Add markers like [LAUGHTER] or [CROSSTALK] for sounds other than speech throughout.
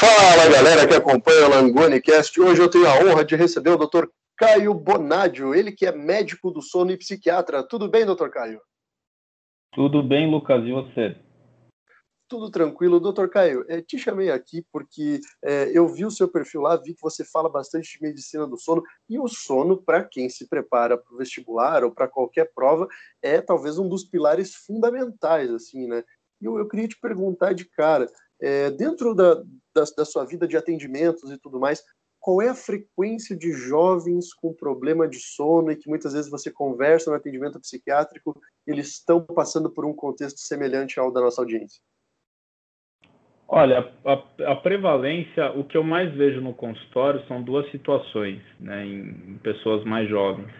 Fala galera que acompanha o Langoni Cast. Hoje eu tenho a honra de receber o Dr. Caio Bonadio, ele que é médico do sono e psiquiatra. Tudo bem, Dr. Caio? Tudo bem, Lucas, e você? Tudo tranquilo. Doutor Caio, é, te chamei aqui porque é, eu vi o seu perfil lá, vi que você fala bastante de medicina do sono, e o sono, para quem se prepara para o vestibular ou para qualquer prova, é talvez um dos pilares fundamentais, assim, né? E eu, eu queria te perguntar de cara, é, dentro da, da, da sua vida de atendimentos e tudo mais, qual é a frequência de jovens com problema de sono e que muitas vezes você conversa no atendimento psiquiátrico, eles estão passando por um contexto semelhante ao da nossa audiência? Olha, a, a, prevalência, o que eu mais vejo no consultório são duas situações, né, em, em pessoas mais jovens.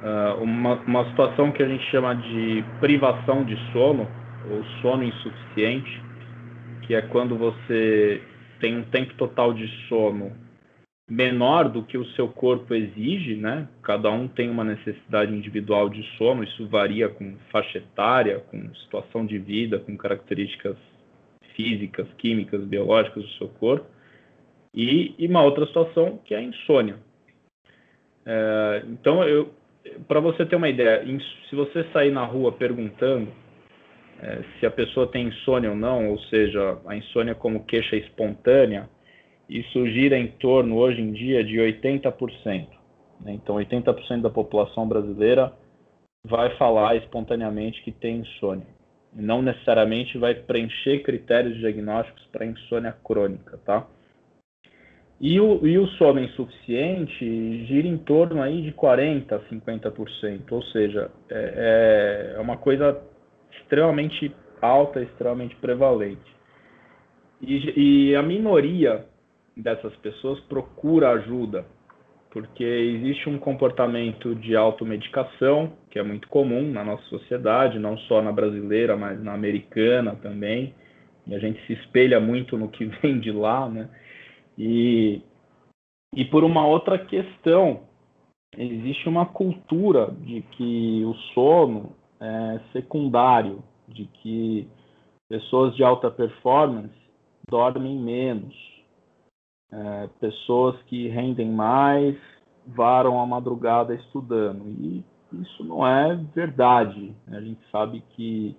Uh, uma, uma situação que a gente chama de privação de sono, ou sono insuficiente, que é quando você tem um tempo total de sono menor do que o seu corpo exige, né? Cada um tem uma necessidade individual de sono, isso varia com faixa etária, com situação de vida, com características físicas, químicas, biológicas do seu corpo. E, e uma outra situação que é a insônia. É, então, para você ter uma ideia, se você sair na rua perguntando é, se a pessoa tem insônia ou não, ou seja, a insônia como queixa espontânea, isso gira em torno, hoje em dia, de 80%. Né? Então, 80% da população brasileira vai falar espontaneamente que tem insônia. Não necessariamente vai preencher critérios diagnósticos para insônia crônica, tá? E o, e o sono insuficiente gira em torno aí de 40% a 50%, ou seja, é, é uma coisa extremamente alta, extremamente prevalente. E, e a minoria dessas pessoas procura ajuda, porque existe um comportamento de automedicação, que é muito comum na nossa sociedade, não só na brasileira, mas na americana também, e a gente se espelha muito no que [LAUGHS] vem de lá, né? E, e por uma outra questão, existe uma cultura de que o sono é secundário, de que pessoas de alta performance dormem menos, é, pessoas que rendem mais varam a madrugada estudando. E isso não é verdade. A gente sabe que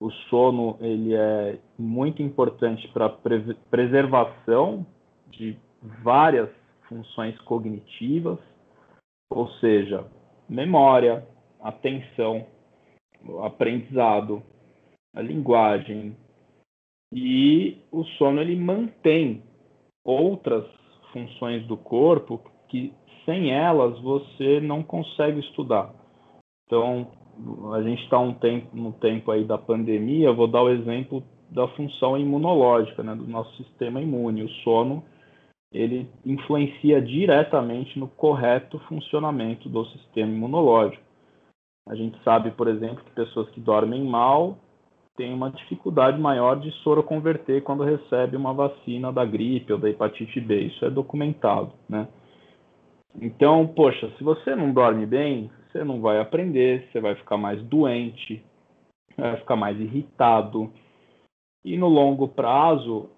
o sono ele é muito importante para a preservação de várias funções cognitivas, ou seja, memória, atenção, aprendizado, a linguagem. E o sono ele mantém outras funções do corpo que sem elas você não consegue estudar. Então, a gente está um tempo, no tempo aí da pandemia, vou dar o exemplo da função imunológica, né, do nosso sistema imune. O sono, ele influencia diretamente no correto funcionamento do sistema imunológico. A gente sabe, por exemplo, que pessoas que dormem mal têm uma dificuldade maior de soroconverter quando recebe uma vacina da gripe ou da hepatite B. Isso é documentado, né? Então, poxa, se você não dorme bem, você não vai aprender, você vai ficar mais doente, vai ficar mais irritado. E no longo prazo,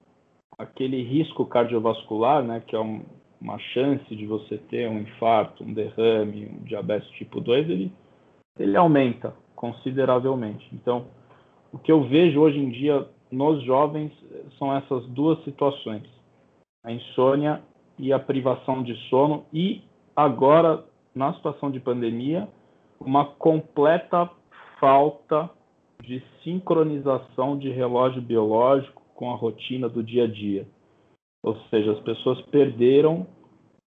aquele risco cardiovascular, né, que é um, uma chance de você ter um infarto, um derrame, um diabetes tipo 2, ele ele aumenta consideravelmente. Então, o que eu vejo hoje em dia nos jovens são essas duas situações: a insônia e a privação de sono, e agora, na situação de pandemia, uma completa falta de sincronização de relógio biológico com a rotina do dia a dia. Ou seja, as pessoas perderam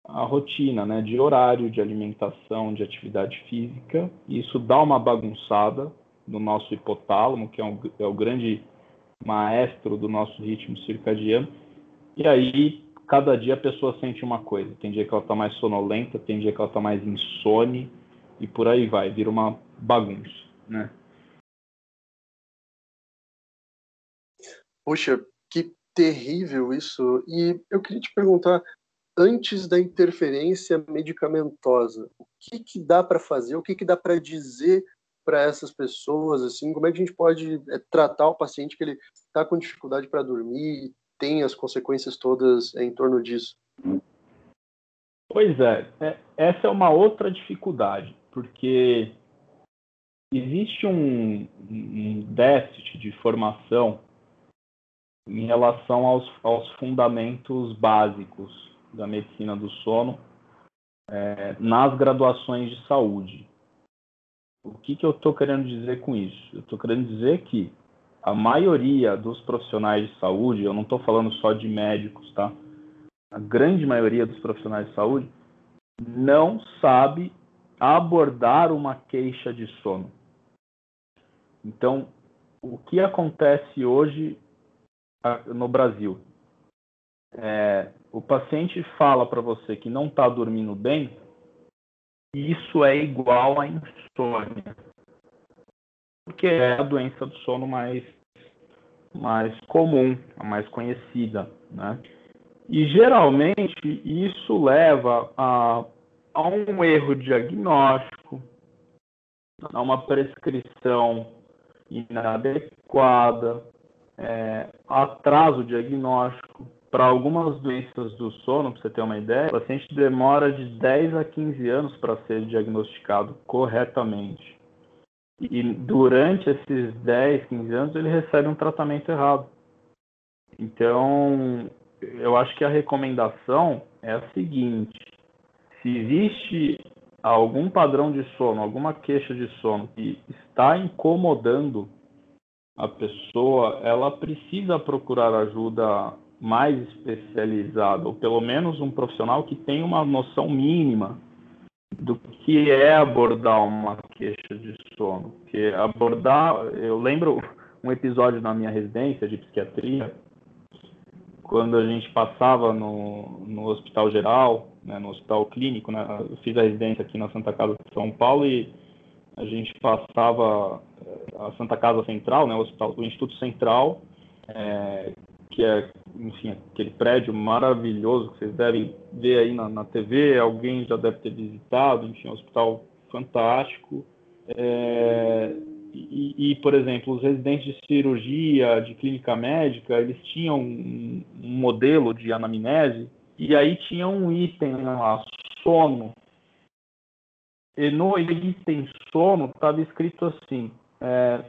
a rotina né, de horário, de alimentação, de atividade física. E isso dá uma bagunçada no nosso hipotálamo, que é, um, é o grande maestro do nosso ritmo circadiano. E aí, cada dia a pessoa sente uma coisa. Tem dia que ela está mais sonolenta, tem dia que ela está mais insone, e por aí vai, vira uma bagunça, né? Poxa, que terrível isso. E eu queria te perguntar, antes da interferência medicamentosa. O que, que dá para fazer? O que, que dá para dizer para essas pessoas? Assim, como é que a gente pode é, tratar o paciente que ele está com dificuldade para dormir, tem as consequências todas em torno disso. Pois é, é essa é uma outra dificuldade, porque existe um, um déficit de formação em relação aos, aos fundamentos básicos da medicina do sono é, nas graduações de saúde. O que, que eu estou querendo dizer com isso? Eu estou querendo dizer que a maioria dos profissionais de saúde, eu não estou falando só de médicos, tá? A grande maioria dos profissionais de saúde não sabe abordar uma queixa de sono. Então, o que acontece hoje no Brasil? É, o paciente fala para você que não está dormindo bem, isso é igual a insônia, porque é a doença do sono mais, mais comum, a mais conhecida, né? E geralmente isso leva a, a um erro diagnóstico, a uma prescrição inadequada, é, atraso diagnóstico. Para algumas doenças do sono, para você ter uma ideia, o paciente demora de 10 a 15 anos para ser diagnosticado corretamente. E durante esses 10, 15 anos, ele recebe um tratamento errado. Então, eu acho que a recomendação é a seguinte: se existe algum padrão de sono, alguma queixa de sono que está incomodando a pessoa, ela precisa procurar ajuda mais especializada, ou pelo menos um profissional que tenha uma noção mínima do que é abordar uma queixa de sono. Porque abordar, eu lembro um episódio na minha residência de psiquiatria, quando a gente passava no, no hospital geral, né, no hospital clínico, né, eu fiz a residência aqui na Santa Casa de São Paulo e a gente passava eh, a Santa Casa Central, né, o, hospital, o Instituto Central, é, que é, enfim, aquele prédio maravilhoso que vocês devem ver aí na, na TV, alguém já deve ter visitado, enfim, é um hospital fantástico. É, e, e, por exemplo, os residentes de cirurgia, de clínica médica, eles tinham um, um modelo de anamnese e aí tinha um item lá, sono. E no item sono estava escrito assim, é,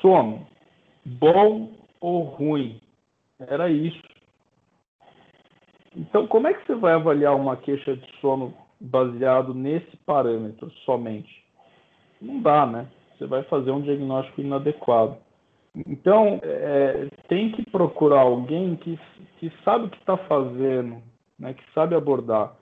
sono, bom ou ruim. Era isso. Então, como é que você vai avaliar uma queixa de sono baseado nesse parâmetro somente? Não dá, né? Você vai fazer um diagnóstico inadequado. Então, é, tem que procurar alguém que, que sabe o que está fazendo, né, que sabe abordar.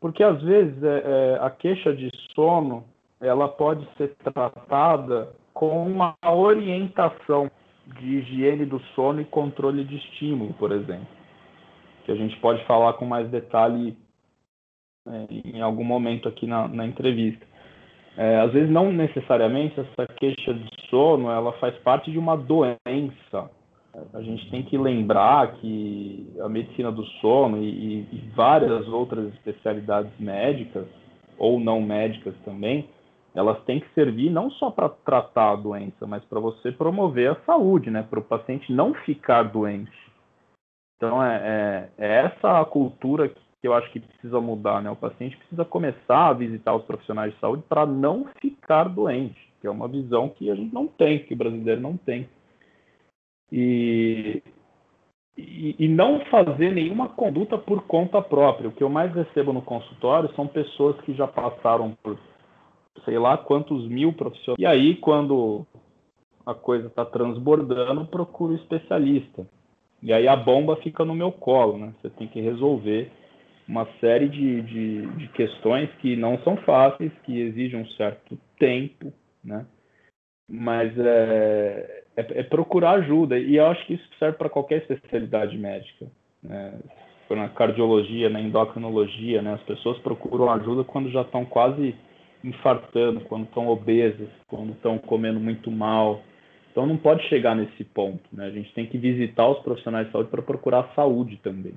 Porque, às vezes, é, é, a queixa de sono ela pode ser tratada com uma orientação de higiene do sono e controle de estímulo, por exemplo, que a gente pode falar com mais detalhe é, em algum momento aqui na, na entrevista. É, às vezes não necessariamente essa queixa de sono ela faz parte de uma doença. A gente tem que lembrar que a medicina do sono e, e várias outras especialidades médicas ou não médicas também elas têm que servir não só para tratar a doença, mas para você promover a saúde, né? Para o paciente não ficar doente. Então é, é, é, essa a cultura que eu acho que precisa mudar, né? O paciente precisa começar a visitar os profissionais de saúde para não ficar doente, que é uma visão que a gente não tem, que o brasileiro não tem. E, e, e, não fazer nenhuma conduta por conta própria. O que eu mais recebo no consultório são pessoas que já passaram por sei lá quantos mil profissionais. E aí, quando a coisa está transbordando, procuro especialista. E aí a bomba fica no meu colo, né? Você tem que resolver uma série de, de, de questões que não são fáceis, que exigem um certo tempo, né? Mas é, é, é procurar ajuda. E eu acho que isso serve para qualquer especialidade médica. Né? Na cardiologia, na endocrinologia, né? As pessoas procuram ajuda quando já estão quase infartando, quando estão obesas, quando estão comendo muito mal. Então não pode chegar nesse ponto, né? A gente tem que visitar os profissionais de saúde para procurar saúde também.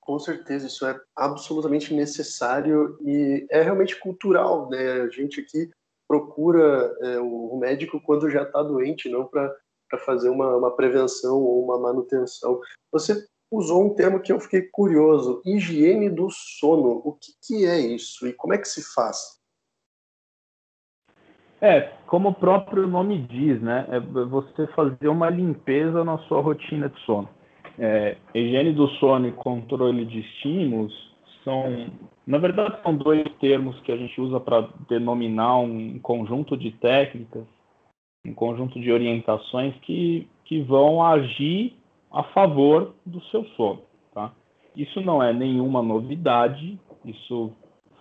Com certeza, isso é absolutamente necessário e é realmente cultural, né? A gente aqui procura é, o médico quando já está doente, não para fazer uma, uma prevenção ou uma manutenção. Você usou um termo que eu fiquei curioso, higiene do sono. O que, que é isso e como é que se faz? É, como o próprio nome diz, né? É você fazer uma limpeza na sua rotina de sono. É, higiene do sono e controle de estímulos são, na verdade, são dois termos que a gente usa para denominar um conjunto de técnicas, um conjunto de orientações que, que vão agir a favor do seu sono. Tá? Isso não é nenhuma novidade, isso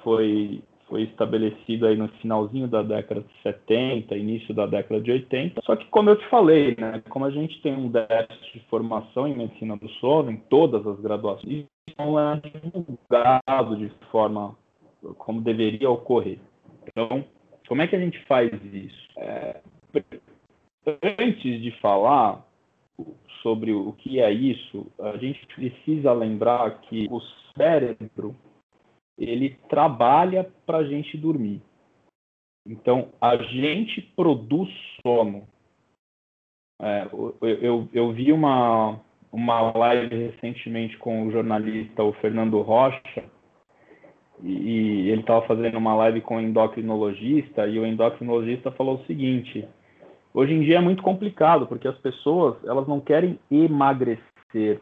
foi, foi estabelecido aí no finalzinho da década de 70, início da década de 80. Só que, como eu te falei, né, como a gente tem um déficit de formação em medicina do sono, em todas as graduações, isso não é divulgado de forma como deveria ocorrer. Então, como é que a gente faz isso? É, antes de falar sobre o que é isso, a gente precisa lembrar que o cérebro ele trabalha para a gente dormir. Então, a gente produz sono. É, eu, eu, eu, vi uma, uma live recentemente com o jornalista o Fernando Rocha, e, ele estava fazendo uma live com o endocrinologista, e o endocrinologista falou o seguinte: Hoje em dia é muito complicado, porque as pessoas elas não querem emagrecer,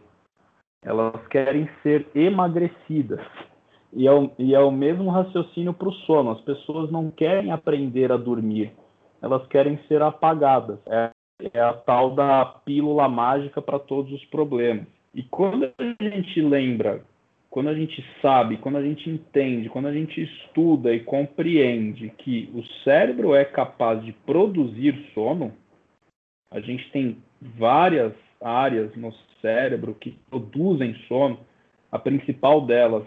elas querem ser emagrecidas. E é o, e é o mesmo raciocínio para o sono. As pessoas não querem aprender a dormir, elas querem ser apagadas. É, é a tal da pílula mágica para todos os problemas. E quando a gente lembra quando a gente sabe, quando a gente entende, quando a gente estuda e compreende que o cérebro é capaz de produzir sono, a gente tem várias áreas no cérebro que produzem sono. A principal delas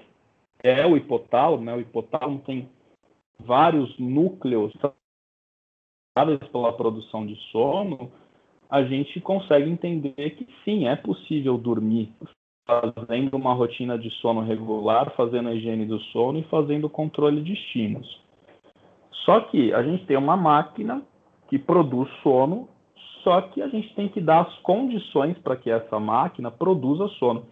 é o hipotálamo, né? O hipotálamo tem vários núcleos pela produção de sono, a gente consegue entender que sim, é possível dormir fazendo uma rotina de sono regular, fazendo a higiene do sono e fazendo o controle de estímulos. Só que a gente tem uma máquina que produz sono, só que a gente tem que dar as condições para que essa máquina produza sono.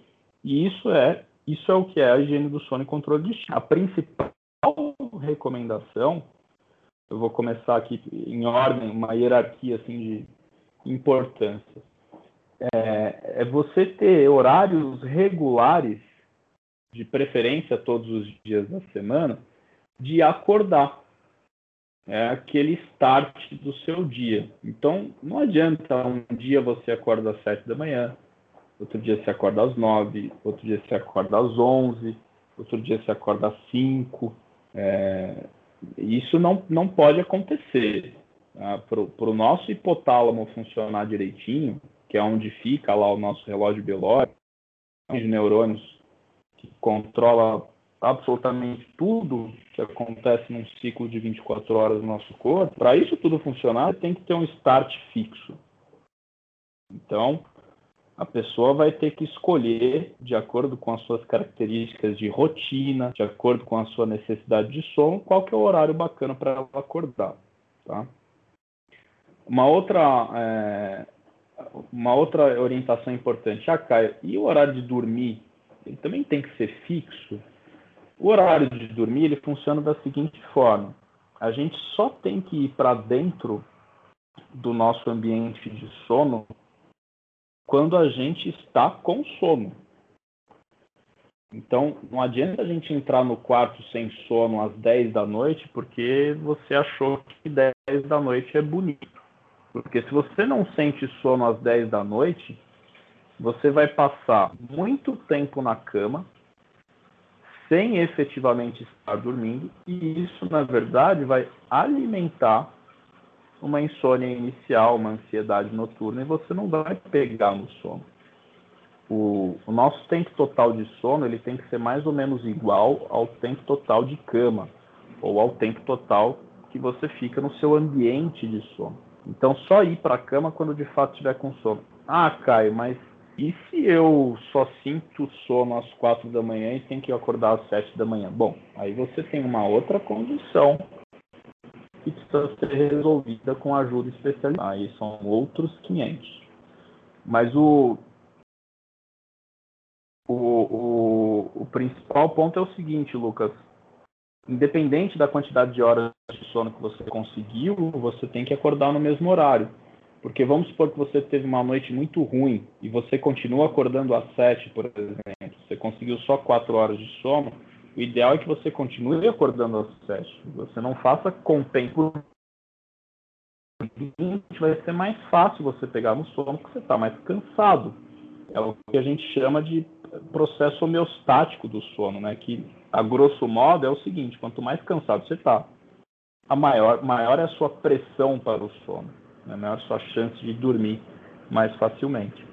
E isso é isso é o que é a higiene do sono e controle de estímulos. A principal recomendação, eu vou começar aqui em ordem, uma hierarquia assim de importância é, é você ter horários regulares, de preferência todos os dias da semana, de acordar. É aquele start do seu dia. Então, não adianta um dia você acorda às sete da manhã, outro dia você acorda às nove, outro dia você acorda às onze, outro dia você acorda às cinco. É, isso não, não pode acontecer. Tá? Para o nosso hipotálamo funcionar direitinho, que é onde fica lá o nosso relógio biológico, de neurônios que controla absolutamente tudo que acontece num ciclo de 24 horas no nosso corpo. Para isso tudo funcionar, tem que ter um start fixo. Então, a pessoa vai ter que escolher, de acordo com as suas características de rotina, de acordo com a sua necessidade de sono, qual que é o horário bacana para ela acordar. Tá? Uma outra é, uma outra orientação importante. Ah, Caio, e o horário de dormir? Ele também tem que ser fixo? O horário de dormir ele funciona da seguinte forma: a gente só tem que ir para dentro do nosso ambiente de sono quando a gente está com sono. Então, não adianta a gente entrar no quarto sem sono às 10 da noite porque você achou que 10 da noite é bonito. Porque se você não sente sono às 10 da noite, você vai passar muito tempo na cama sem efetivamente estar dormindo, e isso, na verdade, vai alimentar uma insônia inicial, uma ansiedade noturna, e você não vai pegar no sono. O, o, nosso tempo total de sono ele tem que ser mais ou menos igual ao tempo total de cama, ou ao tempo total que você fica no seu ambiente de sono. Então, só ir para a cama quando de fato estiver com sono. Ah, Caio, mas e se eu só sinto sono às quatro da manhã e tenho que acordar às sete da manhã? Bom, aí você tem uma outra condição que precisa ser resolvida com ajuda especializada. Aí são outros 500. Mas o, o, o, o principal ponto é o seguinte, Lucas. Independente da quantidade de horas de sono que você conseguiu, você tem que acordar no mesmo horário. Porque vamos supor que você teve uma noite muito ruim e você continua acordando às 7, por exemplo. Você conseguiu só 4 horas de sono o ideal é que você continue acordando às sete. Você não faça com tempo. Vai ser mais fácil você pegar no sono porque você está mais cansado. É o que a gente chama de processo homeostático do sono, né? Que, a grosso modo, é o seguinte: quanto mais cansado você está, a maior, maior é a sua pressão para o sono, né? maior a sua chance de dormir mais facilmente.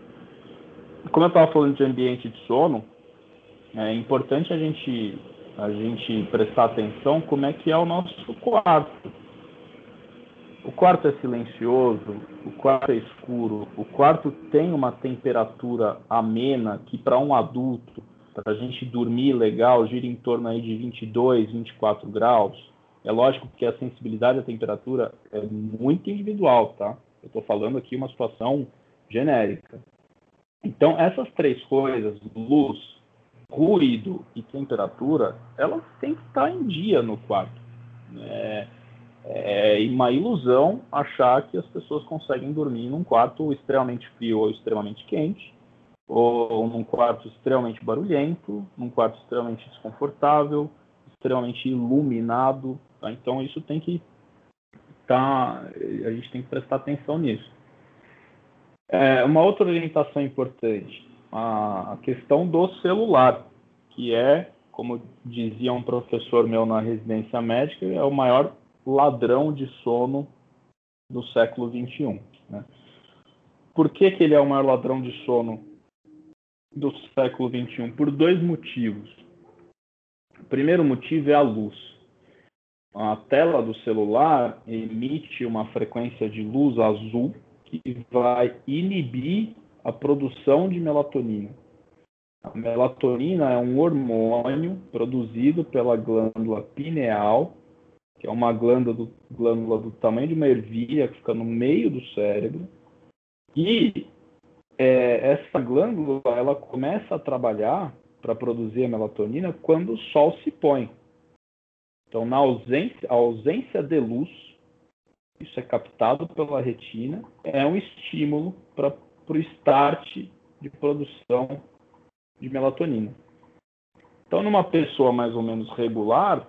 Como eu estava falando de ambiente de sono, é importante a gente, a gente prestar atenção como é que é o nosso quarto. O quarto é silencioso, o quarto é escuro, o quarto tem uma temperatura amena que para um adulto, para a gente dormir legal, gira em torno aí de 22, 24 graus. É lógico que a sensibilidade à temperatura é muito individual, tá? Eu estou falando aqui uma situação genérica. Então, essas três coisas, luz, ruído e temperatura, elas têm que estar em dia no quarto. É, é uma ilusão achar que as pessoas conseguem dormir num quarto extremamente frio ou extremamente quente, ou num quarto extremamente barulhento, num quarto extremamente desconfortável, extremamente iluminado. Tá? Então isso tem que tá, a gente tem que prestar atenção nisso. É, uma outra orientação importante a questão do celular, que é, como dizia um professor meu na residência médica, é o maior ladrão de sono do século XXI. Né? Por que, que ele é o maior ladrão de sono do século XXI? Por dois motivos. O primeiro motivo é a luz. A tela do celular emite uma frequência de luz azul que vai inibir a produção de melatonina. A melatonina é um hormônio produzido pela glândula pineal, que é uma glândula do, glândula do tamanho de uma ervilha que fica no meio do cérebro. E é, essa glândula ela começa a trabalhar para produzir a melatonina quando o sol se põe. Então, na ausência, a ausência de luz, isso é captado pela retina, é um estímulo para o start de produção de melatonina. Então, numa pessoa mais ou menos regular,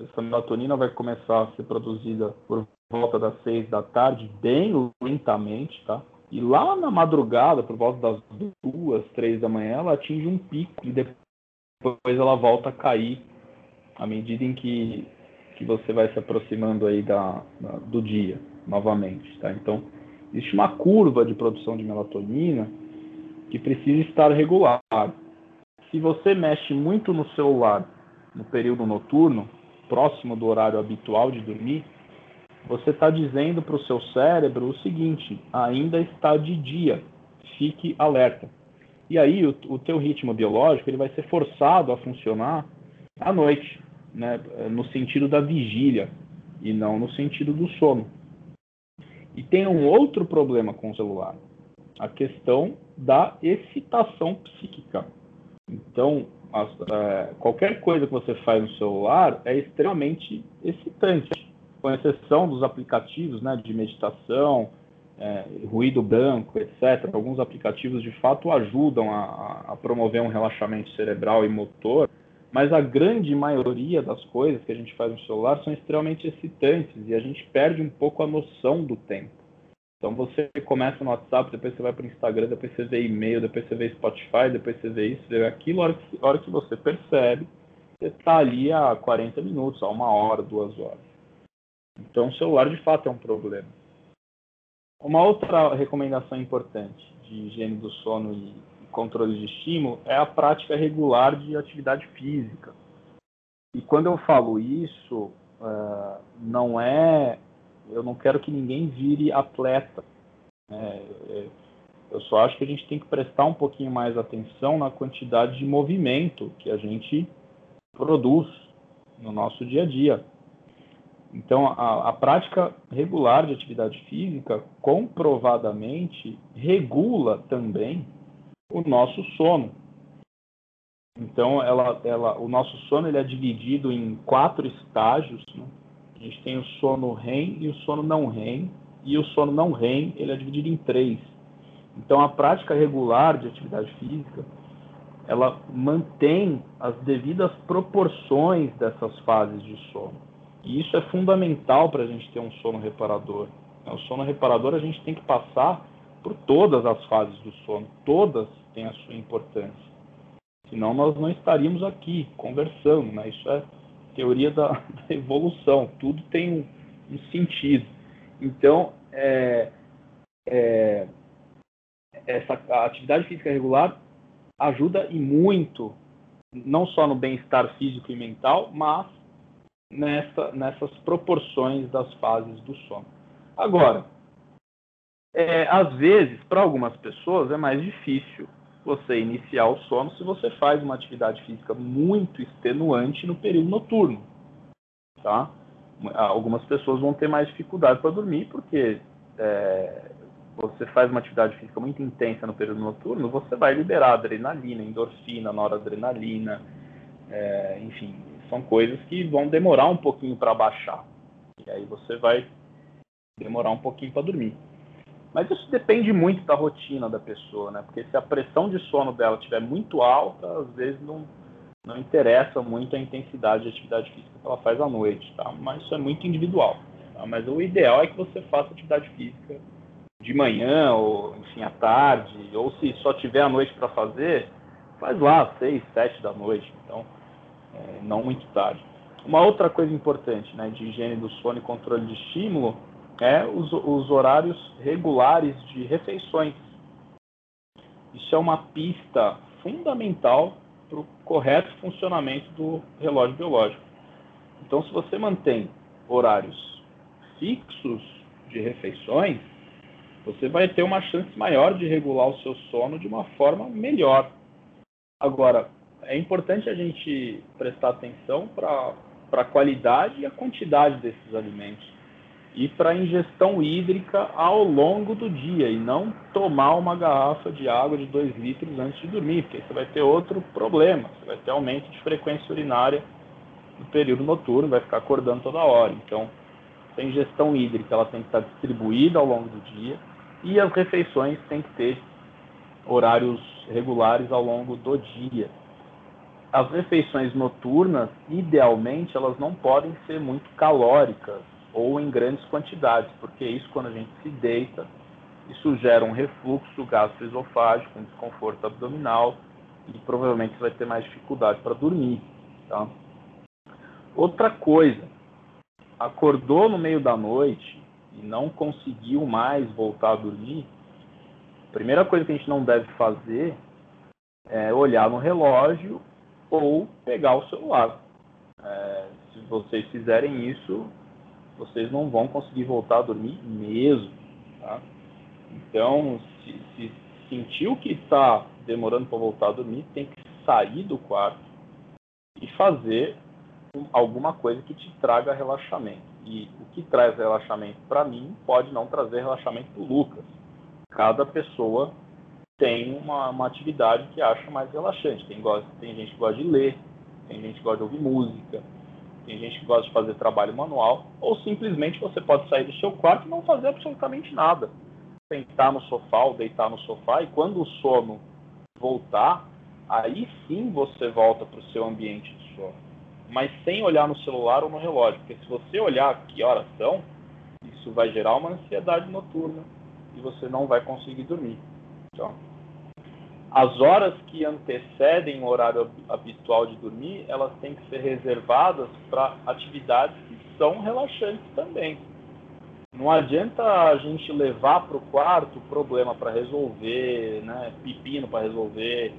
essa melatonina vai começar a ser produzida por volta das seis da tarde, bem lentamente, tá? E lá na madrugada, por volta das duas, três da manhã, ela atinge um pico e depois ela volta a cair à medida em que, que você vai se aproximando aí da, da do dia, novamente, tá? Então, Existe uma curva de produção de melatonina que precisa estar regular. Se você mexe muito no celular no período noturno, próximo do horário habitual de dormir, você está dizendo para o seu cérebro o seguinte: ainda está de dia, fique alerta. E aí o, o teu ritmo biológico ele vai ser forçado a funcionar à noite, né, no sentido da vigília e não no sentido do sono. E tem um outro problema com o celular, a questão da excitação psíquica. Então, as, é, qualquer coisa que você faz no celular é extremamente excitante, com exceção dos aplicativos né, de meditação, é, ruído branco, etc. Alguns aplicativos de fato ajudam a, a promover um relaxamento cerebral e motor, mas a grande maioria das coisas que a gente faz no celular são extremamente excitantes e a gente perde um pouco a noção do tempo. Então você começa no WhatsApp, depois você vai para o Instagram, depois você vê e-mail, depois você vê Spotify, depois você vê isso, vê aquilo. A hora que, a hora que você percebe, você está ali há 40 minutos, há uma hora, duas horas. Então o celular de fato é um problema. Uma outra recomendação importante de higiene do sono e controle de estímulo é a prática regular de atividade física. E quando eu falo isso, uh, não é. Eu não quero que ninguém vire atleta. Né? Eu só acho que a gente tem que prestar um pouquinho mais atenção na quantidade de movimento que a gente produz no nosso dia a dia. Então, a, a, prática regular de atividade física comprovadamente regula também o nosso sono. Então, ela, ela, o nosso sono ele é dividido em quatro estágios. Né? A gente tem o sono REM e o sono não REM, e o sono não REM ele é dividido em três. Então, a prática regular de atividade física ela mantém as devidas proporções dessas fases de sono. E isso é fundamental para a gente ter um sono reparador. O sono reparador a gente tem que passar por todas as fases do sono, todas têm a sua importância. Senão nós não estaríamos aqui conversando, né? Isso é teoria da, [LAUGHS] evolução, tudo tem um, um sentido. Então, é, é, essa atividade física regular ajuda e muito, não só no bem-estar físico e mental, mas nessa, nessas proporções das fases do sono. Agora, é, às vezes, para algumas pessoas, é mais difícil você iniciar o sono se você faz uma atividade física muito extenuante no período noturno. Tá? Algumas pessoas vão ter mais dificuldade para dormir porque é, você faz uma atividade física muito intensa no período noturno, você vai liberar adrenalina, endorfina, noradrenalina, é, enfim, são coisas que vão demorar um pouquinho para baixar. E aí você vai demorar um pouquinho para dormir. Mas isso depende muito da rotina da pessoa, né? Porque se a pressão de sono dela estiver muito alta, às vezes não, não interessa muito a intensidade de atividade física que ela faz à noite, tá? Mas isso é muito individual. Tá? Mas o ideal é que você faça atividade física de manhã, ou enfim, à tarde, ou se só tiver à noite para fazer, faz lá, seis, sete da noite, então, é, não muito tarde. Uma outra coisa importante né, de higiene do sono e controle de estímulo é os, os horários regulares de refeições. Isso é uma pista fundamental para o correto funcionamento do relógio biológico. Então, se você mantém horários fixos de refeições, você vai ter uma chance maior de regular o seu sono de uma forma melhor. Agora, é importante a gente prestar atenção para a qualidade e a quantidade desses alimentos e para a ingestão hídrica ao longo do dia e não tomar uma garrafa de água de 2 litros antes de dormir, porque você vai ter outro problema, você vai ter aumento de frequência urinária no período noturno, vai ficar acordando toda hora. Então, a ingestão hídrica ela tem que estar distribuída ao longo do dia e as refeições têm que ter horários regulares ao longo do dia. As refeições noturnas, idealmente, elas não podem ser muito calóricas ou em grandes quantidades, porque isso, quando a gente se deita, isso gera um refluxo gastroesofágico, um desconforto abdominal e provavelmente você vai ter mais dificuldade para dormir. Tá? Outra coisa, acordou no meio da noite, e não conseguiu mais voltar a dormir, a primeira coisa que a gente não deve fazer é olhar no relógio ou pegar o celular. É, se vocês fizerem isso, vocês não vão conseguir voltar a dormir mesmo. Tá? Então, se, se sentiu que está demorando para voltar a dormir, tem que sair do quarto e fazer alguma coisa que te traga relaxamento. E o que traz relaxamento para mim pode não trazer relaxamento para o Lucas. Cada pessoa tem uma, uma, atividade que acha mais relaxante. Tem, tem gente que gosta de ler, tem gente que gosta de ouvir música, tem gente que gosta de fazer trabalho manual, ou simplesmente você pode sair do seu quarto e não fazer absolutamente nada. Sentar no sofá ou deitar no sofá, e quando o sono voltar, aí sim você volta para o seu ambiente de sono mas sem olhar no celular ou no relógio, porque se você olhar que horas são, isso vai gerar uma ansiedade noturna e você não vai conseguir dormir. Então, as horas que antecedem o horário habitual de dormir, elas têm que ser reservadas para atividades que são relaxantes também. Não adianta a gente levar para o quarto problema para resolver, né, pepino para resolver,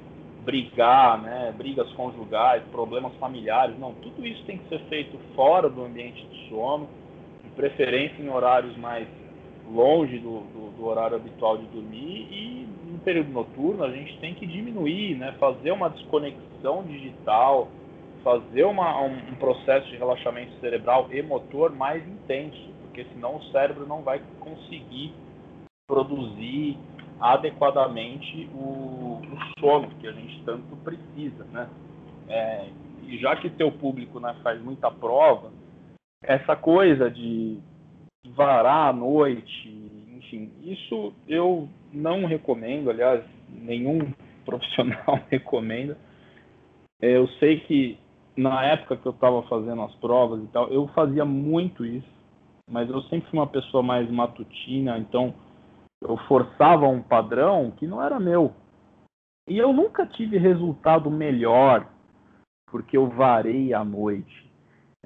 brigar, né, brigas conjugais, problemas familiares, não, tudo isso tem que ser feito fora do ambiente de sono, de preferência em horários mais longe do, do, do, horário habitual de dormir e no período noturno a gente tem que diminuir, né, fazer uma desconexão digital, fazer uma, um processo de relaxamento cerebral e motor mais intenso, porque senão o cérebro não vai conseguir produzir adequadamente o, o sono que a gente tanto precisa, né? É, e já que teu público né, faz muita prova, essa coisa de varar à noite, enfim, isso eu não recomendo, aliás, nenhum [LAUGHS] profissional [LAUGHS] recomenda. É, eu sei que na época que eu estava fazendo as provas e tal, eu fazia muito isso, mas eu sempre fui uma pessoa mais matutina, então eu forçava um padrão que não era meu. E eu nunca tive resultado melhor porque eu varei à noite.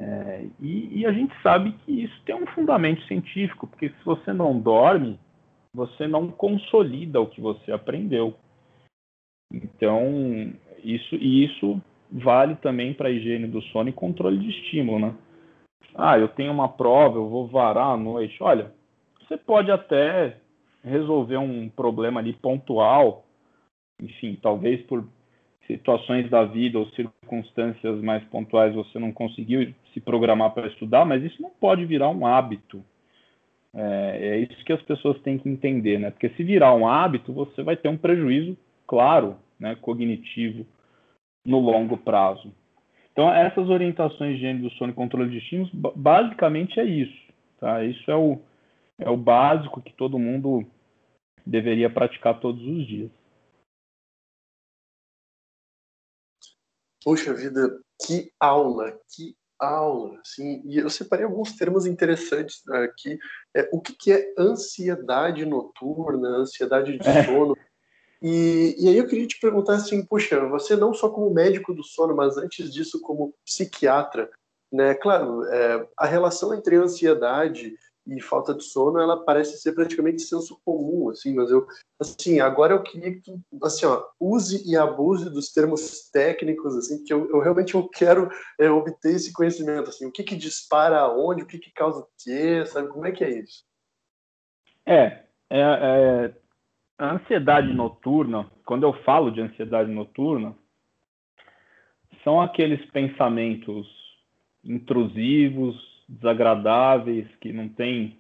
É, e, e, a gente sabe que isso tem um fundamento científico, porque se você não dorme, você não consolida o que você aprendeu. Então, isso, e isso vale também para a higiene do sono e controle de estímulo, né? Ah, eu tenho uma prova, eu vou varar à noite. Olha, você pode até resolver um problema ali pontual, enfim, talvez por situações da vida ou circunstâncias mais pontuais você não conseguiu se programar para estudar, mas isso não pode virar um hábito. É, é, isso que as pessoas têm que entender, né? Porque se virar um hábito, você vai ter um prejuízo, claro, né, cognitivo no longo prazo. Então, essas orientações de higiene do sono e controle de estímulos, basicamente é isso. Tá? Isso é o, é o básico que todo mundo deveria praticar todos os dias. Poxa vida, que aula, que aula, assim, e eu separei alguns termos interessantes aqui. É, o que, que, é ansiedade noturna, ansiedade de é. sono? E, e aí eu queria te perguntar assim, puxa, você não só como médico do sono, mas antes disso como psiquiatra, né? Claro, é, a relação entre ansiedade e falta de sono, ela parece ser praticamente senso comum, assim, mas eu, assim, agora eu queria que tu, assim, ó, use e abuse dos termos técnicos, assim, que eu, eu realmente eu quero é, obter esse conhecimento, assim, o que que dispara aonde, o que que causa o quê, sabe, como é que é isso? É, é, é a ansiedade noturna, quando eu falo de ansiedade noturna, são aqueles pensamentos intrusivos, desagradáveis, que não tem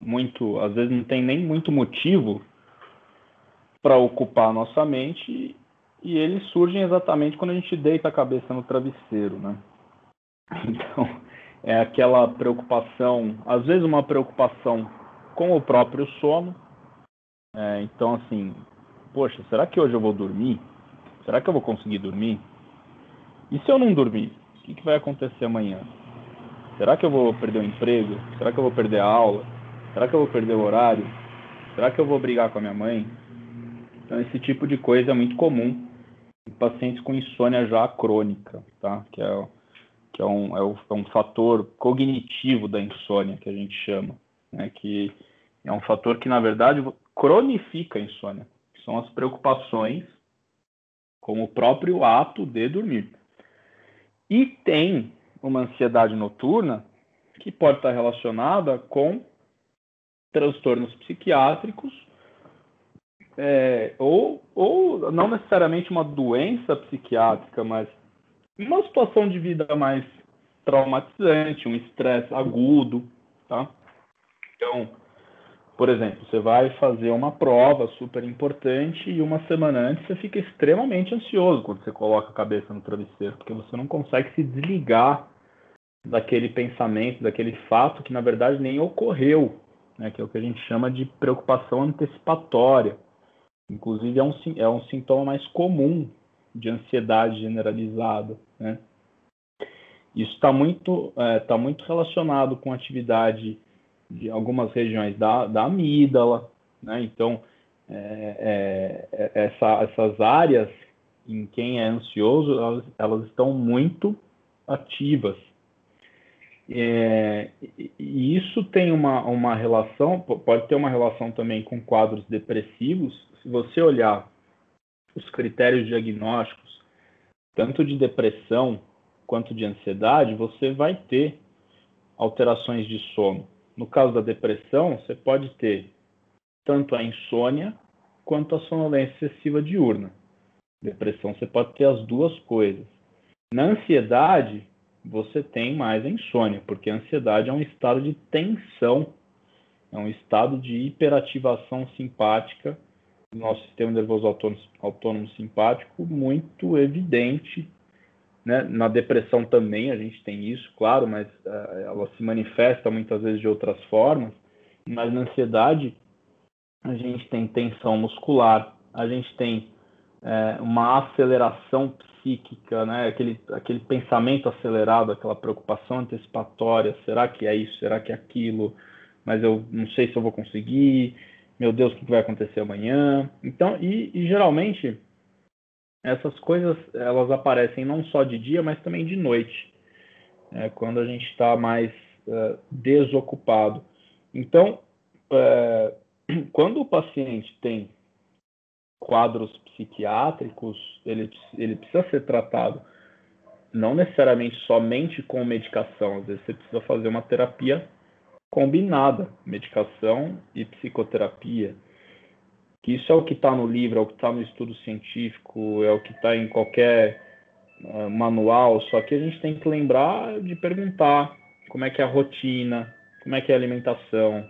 muito, às vezes não tem nem muito motivo para ocupar a nossa mente e eles surgem exatamente quando a gente deita a cabeça no travesseiro, né? [LAUGHS] Então, é aquela preocupação, às vezes uma preocupação com o próprio sono. É, então, assim, poxa, será que hoje eu vou dormir? Será que eu vou conseguir dormir? E se eu não dormir, o que, que vai acontecer amanhã? Será que eu vou perder o emprego? Será que eu vou perder a aula? Será que eu vou perder o horário? Será que eu vou brigar com a minha mãe? Então, esse tipo de coisa é muito comum em pacientes com insônia já crônica, tá? Que é, que é, um, é, um, é um fator cognitivo da insônia, que a gente chama, né? Que é um fator que, na verdade, cronifica a insônia, são as preocupações com o próprio ato de dormir. E tem uma ansiedade noturna que pode estar relacionada com transtornos psiquiátricos é, ou, ou não necessariamente uma doença psiquiátrica, mas uma situação de vida mais traumatizante, um estresse agudo, tá? Então, por exemplo, você vai fazer uma prova super importante e uma semana antes você fica extremamente ansioso quando você coloca a cabeça no travesseiro, porque você não consegue se desligar daquele pensamento, daquele fato que na verdade nem ocorreu, né, que é o que a gente chama de preocupação antecipatória. Inclusive é um, é um sintoma mais comum de ansiedade generalizada. Né? Isso está muito, é, tá muito relacionado com atividade de algumas regiões da, da amígdala, né? Então, é, é, é, essa, essas áreas em quem é ansioso, elas, elas estão muito ativas. É, e isso tem uma, uma relação, pode ter uma relação também com quadros depressivos. Se você olhar os critérios diagnósticos, tanto de depressão quanto de ansiedade, você vai ter alterações de sono. No caso da depressão, você pode ter tanto a insônia quanto a sonolência excessiva diurna. Depressão, você pode ter as duas coisas. Na ansiedade, você tem mais insônia, porque a ansiedade é um estado de tensão, é um estado de hiperativação simpática do nosso sistema nervoso autônomo, autônomo simpático muito evidente. Né? Na depressão também a gente tem isso, claro, mas uh, ela se manifesta muitas vezes de outras formas. Mas na ansiedade a gente tem tensão muscular, a gente tem é, uma aceleração psíquica, né? aquele, aquele pensamento acelerado, aquela preocupação antecipatória, será que é isso, será que é aquilo, mas eu não sei se eu vou conseguir, meu Deus, o que vai acontecer amanhã? Então, e, e geralmente essas coisas elas aparecem não só de dia, mas também de noite, é, quando a gente está mais uh, desocupado. Então, uh, [CLEARS THROAT] quando o paciente tem quadros psiquiátricos, ele, ele precisa ser tratado não necessariamente somente com medicação, às vezes você precisa fazer uma terapia combinada, medicação e psicoterapia. Que isso é o que está no livro, é o que está no estudo científico, é o que está em qualquer uh, manual, só que a gente tem que lembrar de perguntar como é que é a rotina, como é que é a alimentação,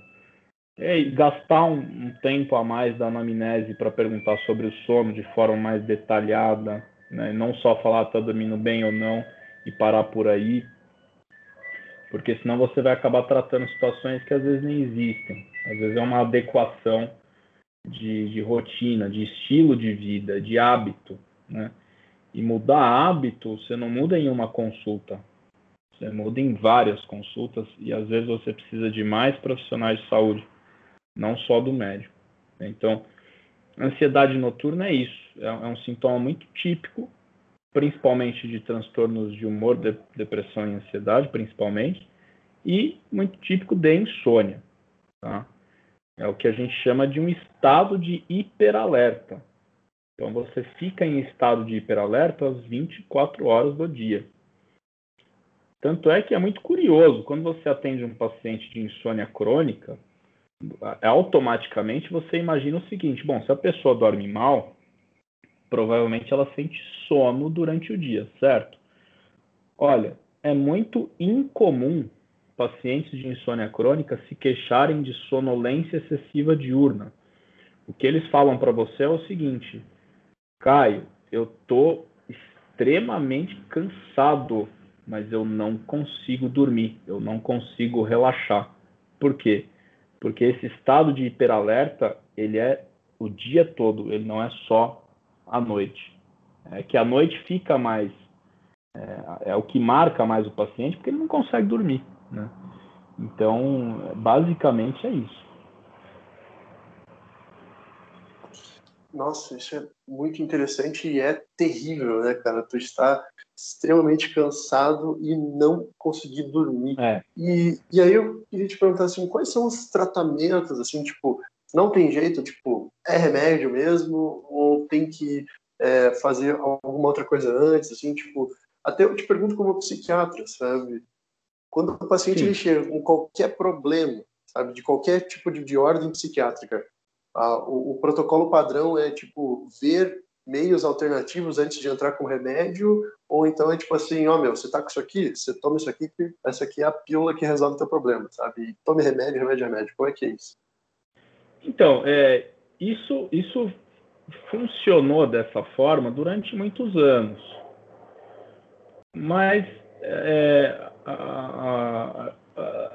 e gastar um, um tempo a mais da anamnese para perguntar sobre o sono de forma mais detalhada, né? não só falar está dormindo bem ou não e parar por aí, porque senão você vai acabar tratando situações que às vezes nem existem. Às vezes é uma adequação de, de rotina, de estilo de vida, de hábito, né? E mudar hábito, você não muda em uma consulta, você muda em várias consultas e às vezes você precisa de mais profissionais de saúde, não só do médico. Então, ansiedade noturna é isso, é, é um sintoma muito típico principalmente de transtornos de humor, de, depressão e ansiedade, principalmente, e muito típico de insônia. Tá? É o que a gente chama de um estado de hiperalerta. Então você fica em estado de hiperalerta às 24 horas do dia. Tanto é que é muito curioso, quando você atende um paciente de insônia crônica, automaticamente você imagina o seguinte: bom, se a pessoa dorme mal, provavelmente ela sente sono durante o dia, certo? Olha, é muito incomum pacientes de insônia crônica se queixarem de sonolência excessiva diurna. O que eles falam para você é o seguinte: Caio, eu tô extremamente cansado, mas eu não consigo dormir, eu não consigo relaxar. Por quê? Porque esse estado de hiperalerta, ele é o dia todo, ele não é só à noite. É que a noite fica mais. É, é, o que marca mais o paciente, porque ele não consegue dormir. Né? Então, basicamente é isso. Nossa, isso é muito interessante e é terrível, né, cara? Tu está extremamente cansado e não conseguir dormir. É. E, e aí eu queria te perguntar assim, quais são os tratamentos, assim, tipo, não tem jeito, tipo, é remédio mesmo, ou tem que é, fazer alguma outra coisa antes, assim, tipo, até eu te pergunto como psiquiatra, sabe? Quando o paciente ele chega com qualquer problema, sabe, de qualquer tipo de, de ordem psiquiátrica, o, o, protocolo padrão é, tipo, ver meios alternativos antes de entrar com remédio, ou então é tipo assim, ó, oh, meu, você tá com isso aqui, você toma isso aqui, que essa aqui é a pílula que resolve o teu problema, sabe? E tome remédio, remédio, remédio. Como é que é isso? Então, é, isso, isso funcionou dessa forma durante muitos anos. Mas é, a,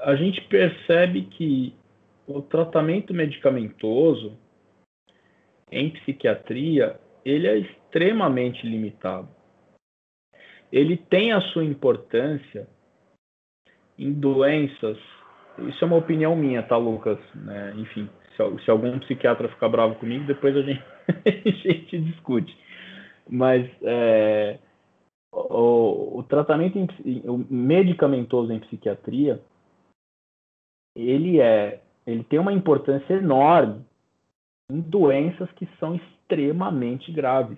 a, gente percebe que o tratamento medicamentoso em psiquiatria ele é extremamente limitado. Ele tem a sua importância em doenças. Isso é uma opinião minha, tá, Lucas? É, enfim, se, se, algum psiquiatra ficar bravo comigo, depois a gente, [LAUGHS] a gente discute. Mas é, o, o, tratamento em, o medicamentoso em psiquiatria, ele é, ele tem uma importância enorme em doenças que são extremamente graves.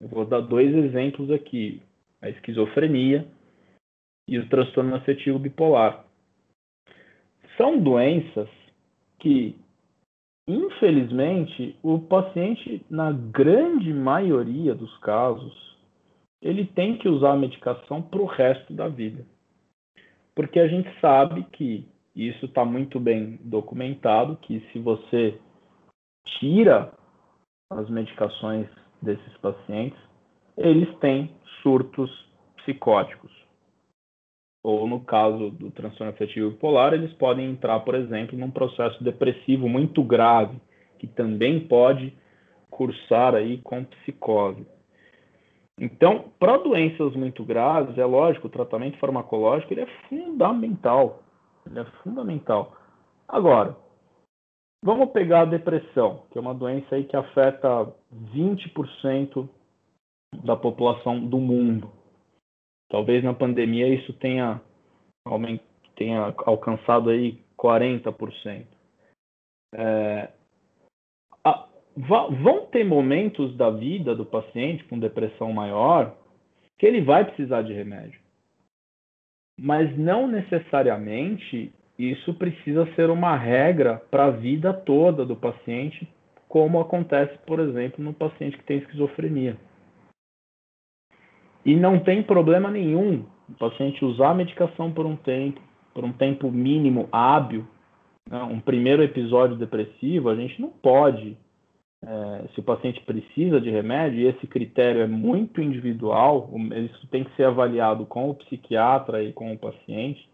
Eu vou dar dois exemplos aqui: a esquizofrenia e o transtorno afetivo bipolar. São doenças que Infelizmente, o paciente, na grande maioria dos casos, ele tem que usar a medicação para o resto da vida. Porque a gente sabe que isso está muito bem documentado, que se você tira as medicações desses pacientes, eles têm surtos psicóticos. Ou no caso do transtorno afetivo bipolar, eles podem entrar, por exemplo, num processo depressivo muito grave, que também pode cursar aí com psicose. Então, para doenças muito graves, é lógico, o tratamento farmacológico ele é fundamental. Ele é fundamental. Agora, vamos pegar a depressão, que é uma doença aí que afeta 20% da população do mundo. Talvez na pandemia isso tenha, tenha alcançado aí 40%. É, vão ter momentos da vida do paciente com depressão maior que ele vai precisar de remédio. Mas não necessariamente isso precisa ser uma regra para a vida toda do paciente, como acontece, por exemplo, no paciente que tem esquizofrenia. E não tem problema nenhum o paciente usar a medicação por um tempo, por um tempo mínimo hábil. Né? Um primeiro episódio depressivo, a gente não pode é, se o paciente precisa de remédio, e esse critério é muito individual, isso tem que ser avaliado com o psiquiatra e com o paciente.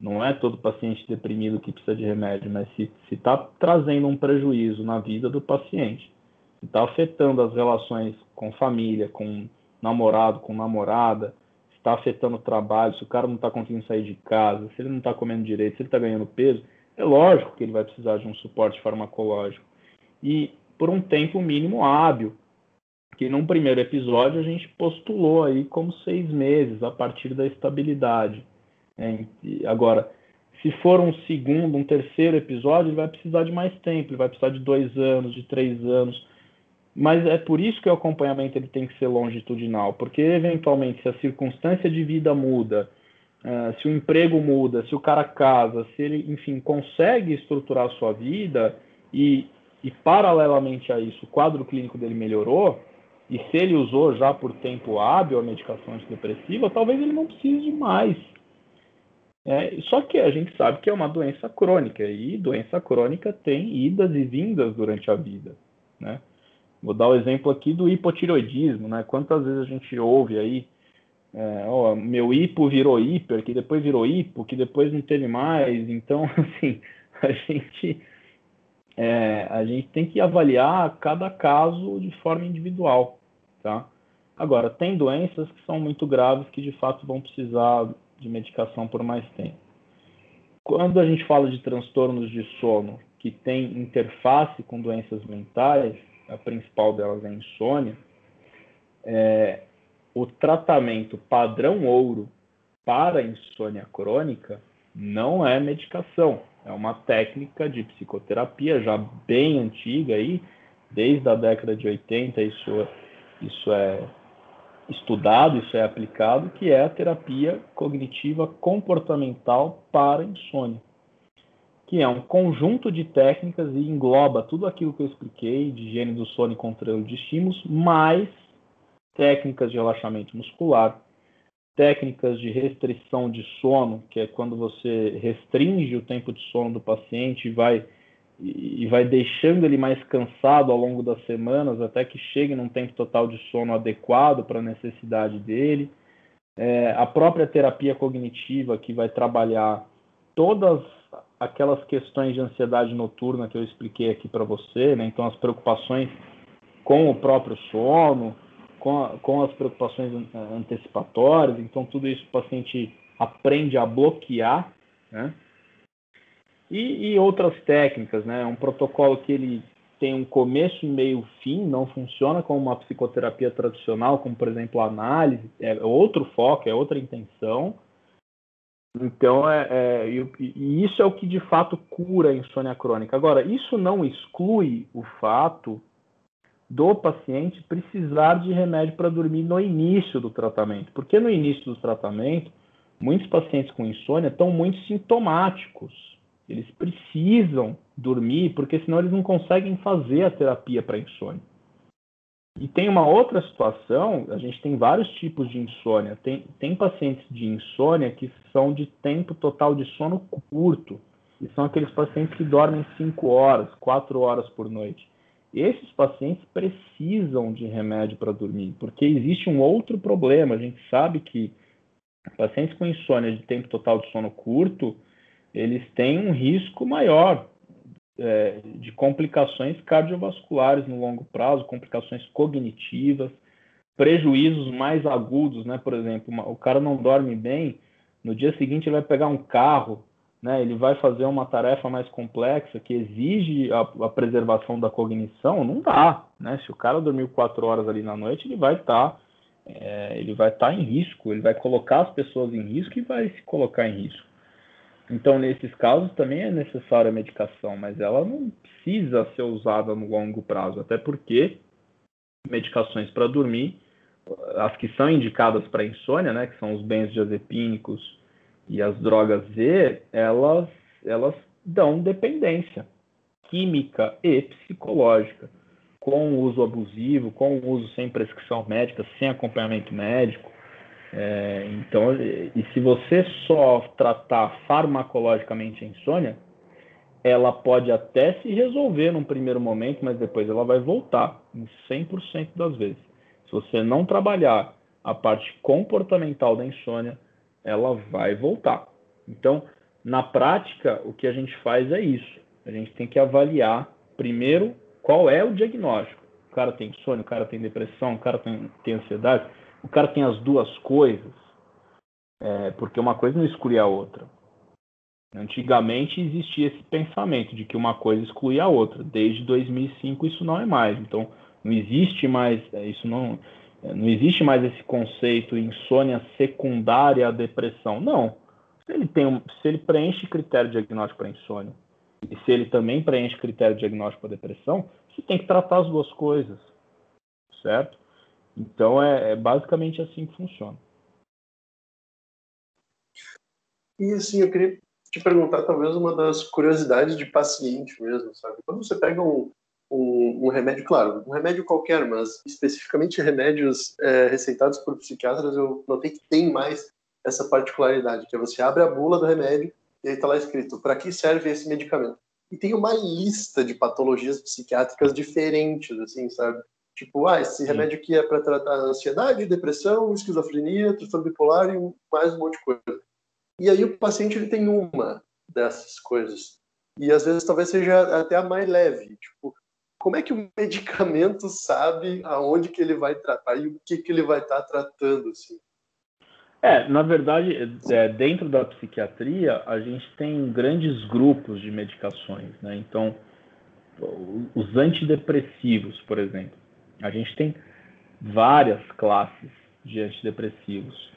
Não é todo paciente deprimido que precisa de remédio, mas se está trazendo um prejuízo na vida do paciente, se está afetando as relações com família, com namorado, com namorada, está afetando o trabalho, se o cara não está conseguindo sair de casa, se ele não está comendo direito, se ele está ganhando peso, é lógico que ele vai precisar de um suporte farmacológico. E por um tempo mínimo hábil, que num primeiro episódio a gente postulou aí como seis meses a partir da estabilidade. Né? Agora, se for um segundo, um terceiro episódio, ele vai precisar de mais tempo, ele vai precisar de dois anos, de três anos. Mas é por isso que o acompanhamento ele tem que ser longitudinal, porque eventualmente se a circunstância de vida muda, uh, se o emprego muda, se o cara casa, se ele, enfim, consegue estruturar a sua vida e e paralelamente a isso o quadro clínico dele melhorou, e se ele usou já por tempo hábil a medicação antidepressiva, talvez ele não precise mais. É, só que a gente sabe que é uma doença crônica, e doença crônica tem idas e vindas durante a vida. Né? Vou dar o exemplo aqui do hipotiroidismo. Né? Quantas vezes a gente ouve aí, é, ó, meu hipo virou hiper, que depois virou hipo, que depois não teve mais. Então, [LAUGHS] assim, a gente é, a gente tem que avaliar cada caso de forma individual, tá? Agora, tem doenças que são muito graves que de fato vão precisar de medicação por mais tempo. Quando a gente fala de transtornos de sono que tem interface com doenças mentais, a principal delas é a insônia, é, o tratamento padrão ouro para insônia crônica não é medicação, é uma técnica de psicoterapia já bem antiga aí, desde a década de 80 isso, isso é estudado, isso é aplicado, que é a terapia cognitiva comportamental para insônia, que é um conjunto de técnicas e engloba tudo aquilo que eu expliquei de higiene do sono e controle de estímulos, mais técnicas de relaxamento muscular, técnicas de restrição de sono, que é quando você restringe o tempo de sono do paciente e vai, e vai deixando ele mais cansado ao longo das semanas, até que chegue num tempo total de sono adequado para a necessidade dele. É, a própria terapia cognitiva, que vai trabalhar todas aquelas questões de ansiedade noturna que eu expliquei aqui para você, né? então as preocupações com o próprio sono, com, a, com as preocupações antecipatórias, então tudo isso o paciente aprende a bloquear, né? E, e, outras técnicas, né? Um protocolo que ele tem um começo, meio, fim, não funciona como uma psicoterapia tradicional, como por exemplo a análise, é outro foco, é outra intenção. Então, é, é e, e isso é o que de fato cura a insônia crônica. Agora, isso não exclui o fato do paciente precisar de remédio para dormir no início do tratamento. Porque no início do tratamento, muitos pacientes com insônia estão muito sintomáticos. Eles precisam dormir, porque senão eles não conseguem fazer a terapia para insônia. E tem uma outra situação, a gente tem vários tipos de insônia. Tem, tem pacientes de insônia que são de tempo total de sono curto. E são aqueles pacientes que dormem 5 horas, 4 horas por noite. Esses pacientes precisam de remédio para dormir, porque existe um outro problema. A gente sabe que pacientes com insônia de tempo total de sono curto, eles têm um risco maior é, de complicações cardiovasculares no longo prazo, complicações cognitivas, prejuízos mais agudos, né? Por exemplo, uma, o cara não dorme bem, no dia seguinte ele vai pegar um carro, né? Ele vai fazer uma tarefa mais complexa que exige a, a preservação da cognição, não dá, né? Se o cara dormiu quatro horas ali na noite, ele vai estar tá, é, ele vai estar tá em risco, ele vai colocar as pessoas em risco e vai se colocar em risco. Então, nesses casos, também é necessária a medicação, mas ela não precisa ser usada no longo prazo, até porque medicações para dormir, as que são indicadas para insônia, né, que são os benzodiazepínicos e as drogas Z, elas, elas dão dependência química e psicológica, com uso abusivo, com uso sem prescrição médica, sem acompanhamento médico. É, então, e se você só tratar farmacologicamente a insônia, ela pode até se resolver num primeiro momento, mas depois ela vai voltar em 100% das vezes. Se você não trabalhar a parte comportamental da insônia, ela vai voltar. Então, na prática, o que a gente faz é isso. A gente tem que avaliar primeiro qual é o diagnóstico. O cara tem insônia, o cara tem depressão, o cara tem, tem ansiedade o cara tem as duas coisas, é, porque uma coisa não exclui a outra. Antigamente existia esse pensamento de que uma coisa excluía a outra. Desde 2005 isso não é mais. Então não existe mais é, isso não não existe mais esse conceito insônia secundária à depressão. Não. Se ele tem um, se ele preenche critério diagnóstico para insônia e se ele também preenche critério diagnóstico para depressão, você tem que tratar as duas coisas, certo? Então é, é basicamente assim que funciona. E assim, eu queria te perguntar talvez uma das curiosidades de paciente mesmo, sabe? Quando você pega um, um, um remédio, claro, um remédio qualquer, mas especificamente remédios é, receitados por psiquiatras, eu notei que tem mais essa particularidade, que é você abre a bula do remédio e aí está lá escrito para que serve esse medicamento. E tem uma lista de patologias psiquiátricas diferentes, assim, sabe? Tipo, ah, esse remédio aqui é para tratar ansiedade, depressão, esquizofrenia, transtorno bipolar e mais um monte de coisa. E aí o paciente ele tem uma dessas coisas. E às vezes talvez seja até a mais leve. Tipo, como é que o medicamento sabe aonde que ele vai tratar e o que que ele vai estar tá tratando, assim? É, na verdade, é, dentro da psiquiatria, a gente tem grandes grupos de medicações, né? Então, os antidepressivos, por exemplo a gente tem várias classes de antidepressivos.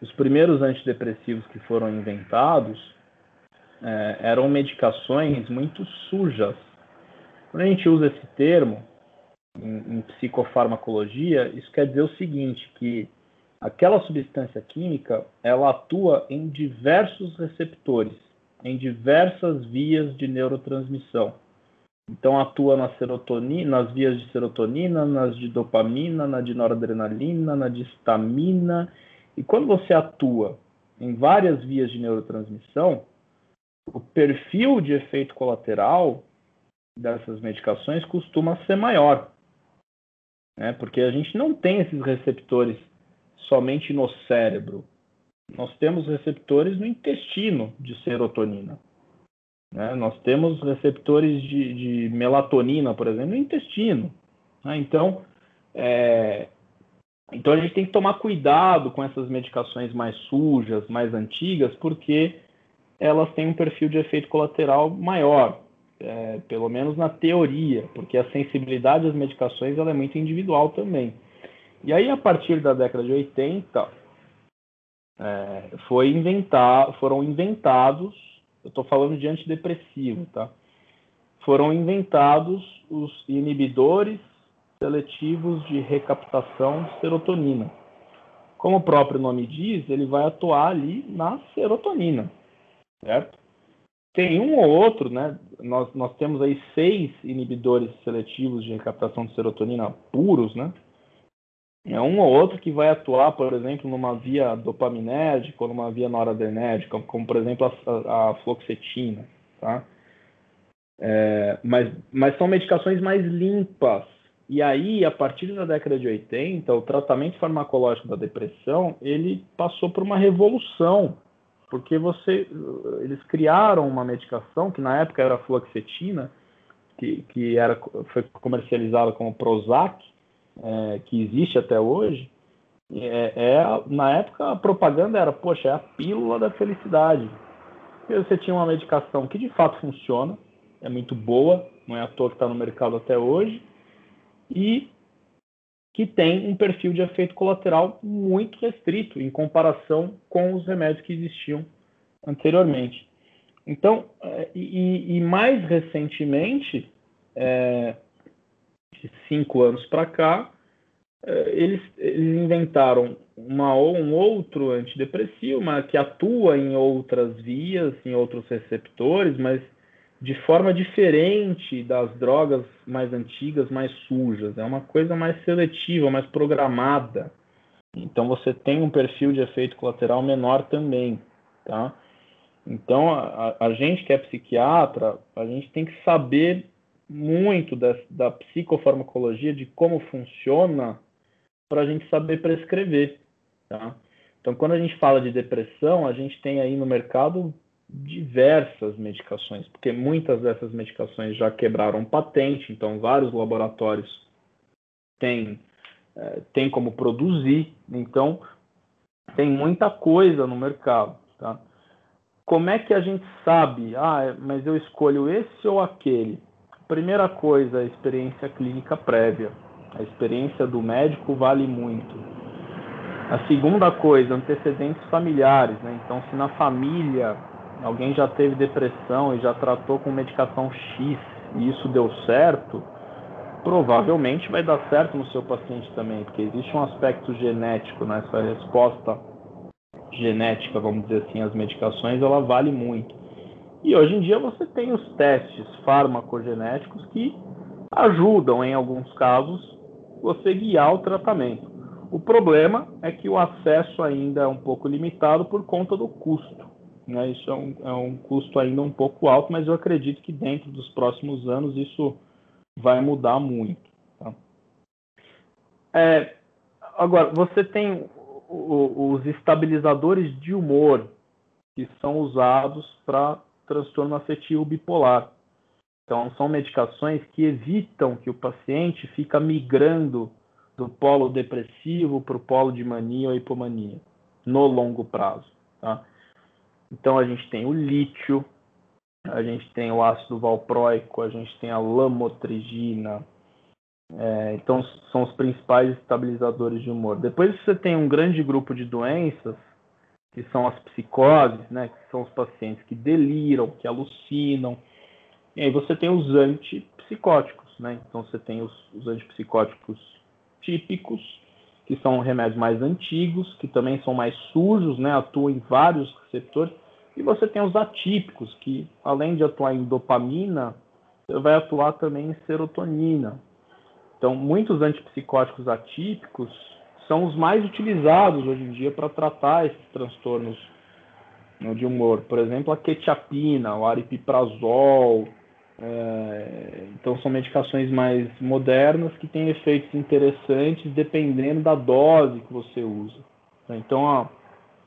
Os primeiros antidepressivos que foram inventados é, eram medicações muito sujas. Quando a gente usa esse termo em, em psicofarmacologia, isso quer dizer o seguinte, que aquela substância química ela atua em diversos receptores, em diversas vias de neurotransmissão. Então atua na serotonina, nas vias de serotonina, nas de dopamina, na de noradrenalina, na de histamina. E quando você atua em várias vias de neurotransmissão, o perfil de efeito colateral dessas medicações costuma ser maior. Né? Porque a gente não tem esses receptores somente no cérebro. Nós temos receptores no intestino de serotonina. Né? Nós temos receptores de, de, melatonina, por exemplo, no intestino. Né? Então, é, então a gente tem que tomar cuidado com essas medicações mais sujas, mais antigas, porque elas têm um perfil de efeito colateral maior, é, pelo menos na teoria, porque a sensibilidade às medicações ela é muito individual também. E aí, a partir da década de 80, é, foi inventar, foram inventados eu estou falando de antidepressivo, tá? Foram inventados os inibidores seletivos de recaptação de serotonina. Como o próprio nome diz, ele vai atuar ali na serotonina, certo? Tem um ou outro, né? Nós, nós temos aí seis inibidores seletivos de recaptação de serotonina puros, né? É um ou outro que vai atuar, por exemplo, numa via dopaminérgica ou numa via noradrenérgica, como, por exemplo a, a fluoxetina, tá? É, mas, mas são medicações mais limpas. E aí, a partir da década de 80, o tratamento farmacológico da depressão, ele passou por uma revolução, porque você, eles criaram uma medicação que na época era fluoxetina, que, que era, foi comercializada como Prozac, é, que existe até hoje, é, é, na época a propaganda era, poxa, é a pílula da felicidade. E você tinha uma medicação que de fato funciona, é muito boa, não é à toa que está no mercado até hoje, e que tem um perfil de efeito colateral muito restrito em comparação com os remédios que existiam anteriormente. Então, é, e, e mais recentemente, é, de cinco anos para cá, é, eles, eles inventaram uma, um outro antidepressivo, mas que atua em outras vias, em outros receptores, mas de forma diferente das drogas mais antigas, mais sujas. É uma coisa mais seletiva, mais programada. Então você tem um perfil de efeito colateral menor também, tá? Então a, a gente que é psiquiatra, a gente tem que saber muito da, da psicofarmacologia, de como funciona, para a gente saber prescrever, tá? Então quando a gente fala de depressão, a gente tem aí no mercado diversas medicações, porque muitas dessas medicações já quebraram patente, então vários laboratórios têm, é, têm como produzir, então tem muita coisa no mercado. Tá? Como é que a gente sabe, ah, mas eu escolho esse ou aquele? Primeira coisa, a experiência clínica prévia. A experiência do médico vale muito. A segunda coisa, antecedentes familiares, né? Então, se na família alguém já teve depressão e já tratou com medicação X e isso deu certo, provavelmente vai dar certo no seu paciente também, porque existe um aspecto genético nessa resposta genética, vamos dizer assim, às medicações, ela vale muito. E hoje em dia você tem os testes farmacogenéticos que ajudam, em alguns casos, você guiar o tratamento. O problema é que o acesso ainda é um pouco limitado por conta do custo. Né? Isso é um, é um custo ainda um pouco alto, mas eu acredito que dentro dos próximos anos isso vai mudar muito. Tá? É, agora, você tem os estabilizadores de humor que são usados para transtorno afetivo bipolar. Então, são medicações que evitam que o paciente fica migrando do polo depressivo para o polo de mania ou hipomania no longo prazo. Tá? Então a gente tem o lítio, a gente tem o ácido valproico, a gente tem a lamotrigina. É, então são os principais estabilizadores de humor. Depois você tem um grande grupo de doenças, que são as psicoses, né, que são os pacientes que deliram, que alucinam. E aí você tem os antipsicóticos, né? Então você tem os, os antipsicóticos típicos, que são remédios mais antigos, que também são mais sujos, né? Atuam em vários receptores. E você tem os atípicos, que além de atuar em dopamina, vai atuar também em serotonina. Então, muitos antipsicóticos atípicos são os mais utilizados hoje em dia para tratar esses transtornos né, de humor. Por exemplo, a quetiapina, o aripiprazol. É... então, são medicações mais modernas que têm efeitos interessantes dependendo da dose que você usa. Então, a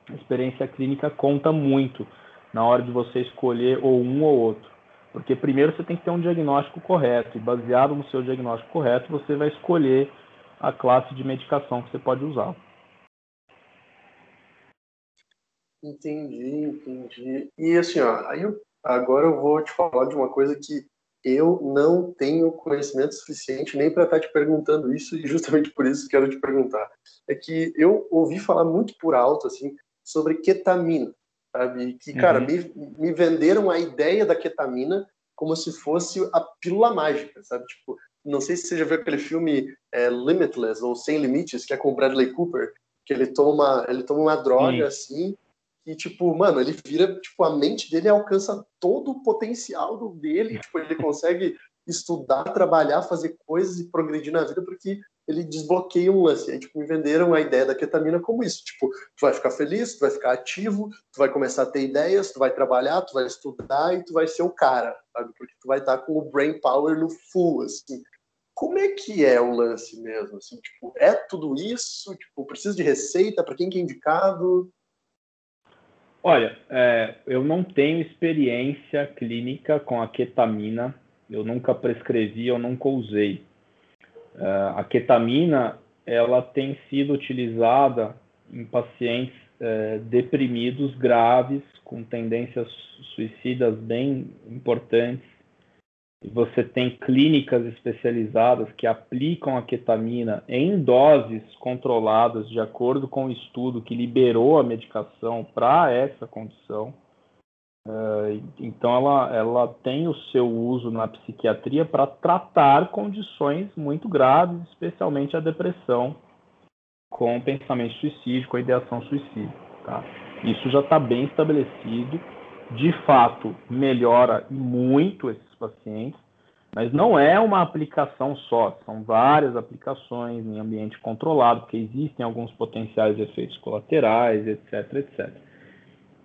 a experiência clínica conta muito na hora de você escolher ou um ou outro. Porque primeiro você tem que ter um diagnóstico correto, e baseado no seu diagnóstico correto, você vai escolher a classe de medicação que você pode usar. Entendi, entendi. E assim, ó, aí eu, agora eu vou te falar de uma coisa que eu não tenho conhecimento suficiente nem para estar tá te perguntando isso, e justamente por isso quero te perguntar. É que eu ouvi falar muito por alto, assim, sobre ketamina, sabe? Que, cara, uhum. me, me venderam a ideia da ketamina como se fosse a pílula mágica, sabe? Tipo, não sei se você já viu aquele filme é, Limitless ou Sem Limites, que é com o Bradley Cooper, que ele toma, ele toma uma droga Sim. assim e, tipo, mano, ele vira, tipo, a mente dele alcança todo o potencial dele, tipo, ele consegue estudar, trabalhar, fazer coisas e progredir na vida porque ele desbloqueia um lance. Aí, tipo, me venderam a ideia da ketamina como isso. Tipo, tu vai ficar feliz, tu vai ficar ativo, tu vai começar a ter ideias, tu vai trabalhar, tu vai estudar e tu vai ser o cara, sabe? Porque tu vai estar com o brain power no full, assim. Como é que é o lance mesmo? Assim, tipo, é tudo isso? Tipo, precisa de receita? Para quem que é indicado? Olha, é, eu não tenho experiência clínica com a ketamina. Eu nunca prescrevi, eu nunca usei. Uh, a ketamina ela tem sido utilizada em pacientes uh, deprimidos graves com tendências suicidas bem importantes. Você tem clínicas especializadas que aplicam a ketamina em doses controladas de acordo com o estudo que liberou a medicação para essa condição. Uh, então, ela, ela tem o seu uso na psiquiatria para tratar condições muito graves, especialmente a depressão, com pensamento suicídio, com ideação suicida. Tá? Isso já está bem estabelecido. De fato, melhora muito esses pacientes, mas não é uma aplicação só, são várias aplicações em ambiente controlado, porque existem alguns potenciais efeitos colaterais, etc, etc.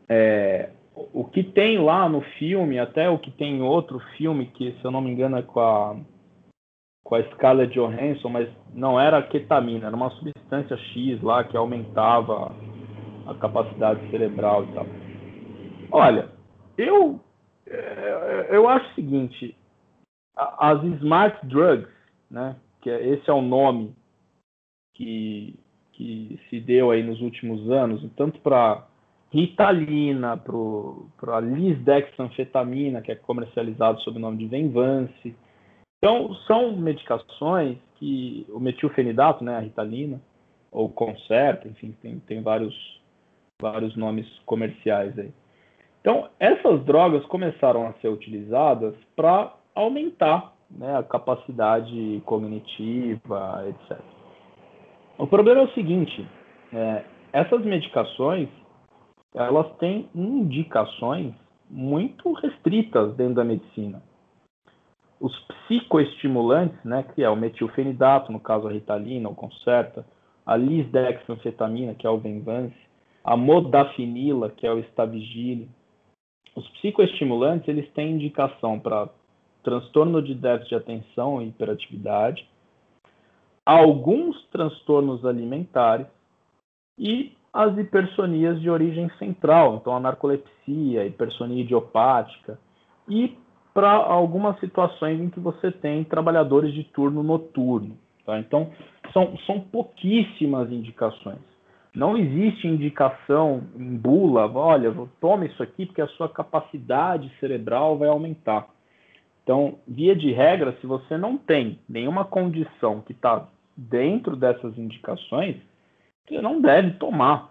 É, o que tem lá no filme, até o que tem em outro filme, que se eu não me engano é com a, com a Scarlett Johansson, mas não era ketamina, era uma substância X lá que aumentava a capacidade cerebral e tal. Olha, eu, é, eu acho o seguinte, as smart drugs, né, que é, esse é o nome que, que se deu aí nos últimos anos, tanto para Ritalina, para a lisdexanfetamina, que é comercializado sob o nome de Venvance. Então, são medicações que o metilfenidato, né, a Ritalina, ou Concerta, enfim, tem, tem vários, vários nomes comerciais aí. Então, essas drogas começaram a ser utilizadas para aumentar né, a capacidade cognitiva, etc. O problema é o seguinte: é, essas medicações elas têm indicações muito restritas dentro da medicina. Os psicoestimulantes, né, que é o metilfenidato, no caso a Ritalina ou Concerta, a lisdexanfetamina, que é o Venvance, a modafinila, que é o Stavigile. Os psicoestimulantes, eles têm indicação para transtorno de déficit de atenção e hiperatividade, alguns transtornos alimentares e as hipersonias de origem central, então a narcolepsia, hipersonia idiopática, e para algumas situações em que você tem trabalhadores de turno noturno. Tá? Então, são, são pouquíssimas indicações. Não existe indicação em bula, olha, tome isso aqui porque a sua capacidade cerebral vai aumentar. Então, via de regra, se você não tem nenhuma condição que está dentro dessas indicações, você não deve tomar.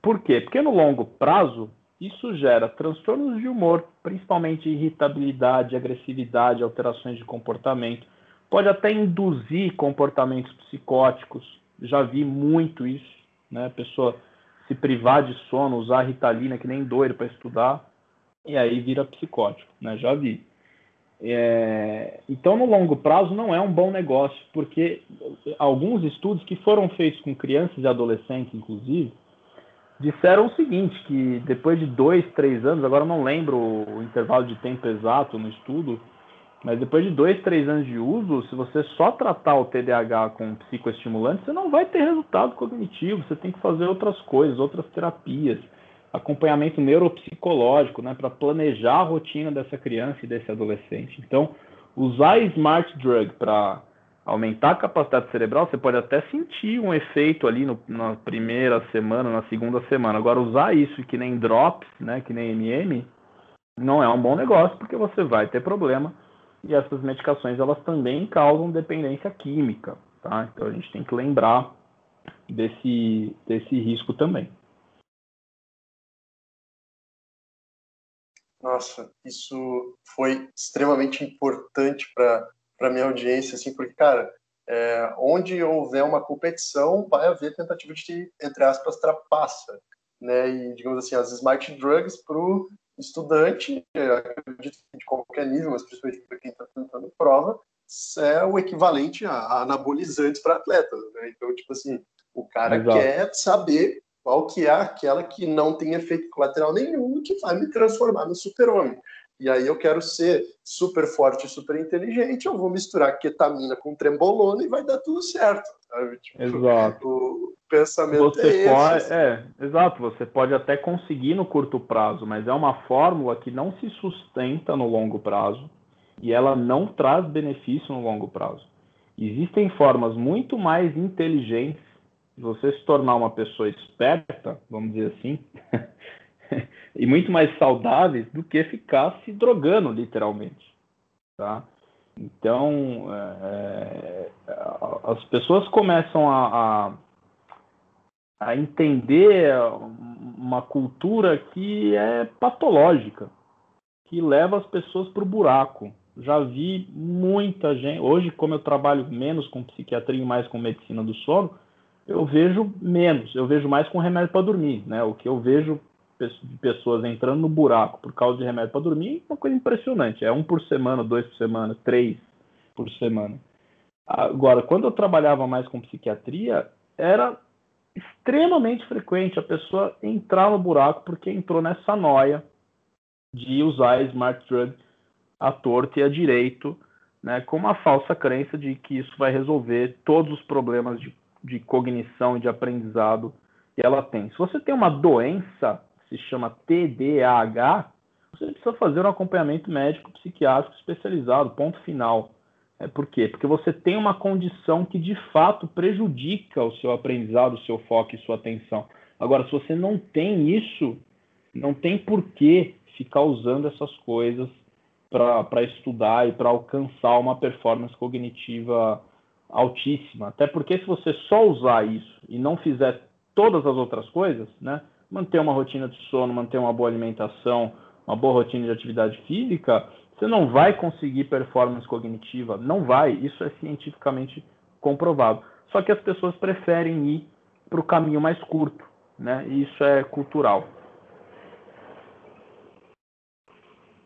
Por quê? Porque no longo prazo isso gera transtornos de humor, principalmente irritabilidade, agressividade, alterações de comportamento. Pode até induzir comportamentos psicóticos. Já vi muito isso, né? A pessoa se privar de sono, usar ritalina que nem doido para estudar, e aí vira psicótico, né? Já vi. É, então, no longo prazo, não é um bom negócio, porque alguns estudos que foram feitos com crianças e adolescentes, inclusive, disseram o seguinte, que depois de dois, três anos, agora não lembro o intervalo de tempo exato no estudo, mas depois de dois, três anos de uso, se você só tratar o TDAH com psicoestimulante, você não vai ter resultado cognitivo, você tem que fazer outras coisas, outras terapias acompanhamento neuropsicológico, né, para planejar a rotina dessa criança e desse adolescente. Então, usar smart drug para aumentar a capacidade cerebral, você pode até sentir um efeito ali no, na primeira semana, na segunda semana. Agora, usar isso que nem drops, né, que nem MM, não é um bom negócio, porque você vai ter problema. E essas medicações, elas também causam dependência química, tá? Então, a gente tem que lembrar desse, desse risco também. Nossa, isso foi extremamente importante para a minha audiência, assim, porque, cara, é, onde houver uma competição, vai haver tentativa de, entre aspas, trapaça. né? E, digamos assim, as smart drugs para o estudante, acredito que de qualquer nível, mas principalmente para quem está tentando prova, é o equivalente a anabolizantes para atletas, né? Então, tipo assim, o cara Exato. quer saber qual que é aquela que não tem efeito colateral nenhum que vai me transformar no super-homem. E aí eu quero ser super forte, super inteligente, eu vou misturar ketamina com trembolona e vai dar tudo certo. Tipo, exato. O pensamento você é pode, esse. Assim. É, exato, você pode até conseguir no curto prazo, mas é uma fórmula que não se sustenta no longo prazo e ela não traz benefício no longo prazo. Existem formas muito mais inteligentes você se tornar uma pessoa esperta, vamos dizer assim, [LAUGHS] e muito mais saudáveis do que ficar se drogando, literalmente. Tá? Então, é, é as pessoas começam a, a, a entender uma cultura que é patológica, que leva as pessoas para o buraco já vi muita gente. Hoje, como eu trabalho menos com psiquiatria e mais com medicina do sono, eu vejo menos, eu vejo mais com remédio para dormir, né? O que eu vejo de pessoas entrando no buraco por causa de remédio para dormir é uma coisa impressionante. É um por semana, dois por semana, três por semana. Agora, quando eu trabalhava mais com psiquiatria, era extremamente frequente a pessoa entrar no buraco porque entrou nessa noia de usar smart drug a torto e a direito, né, com uma falsa crença de que isso vai resolver todos os problemas de, de cognição e de aprendizado que ela tem. Se você tem uma doença, se chama TDAH, você precisa fazer um acompanhamento médico psiquiátrico especializado, ponto final. É, por quê? Porque você tem uma condição que de fato prejudica o seu aprendizado, o seu foco e sua atenção. Agora, se você não tem isso, não tem por que ficar usando essas coisas para estudar e para alcançar uma performance cognitiva altíssima. Até porque se você só usar isso e não fizer todas as outras coisas, né, manter uma rotina de sono, manter uma boa alimentação, uma boa rotina de atividade física, você não vai conseguir performance cognitiva, não vai. Isso é cientificamente comprovado. Só que as pessoas preferem ir para o caminho mais curto, né? E isso é cultural.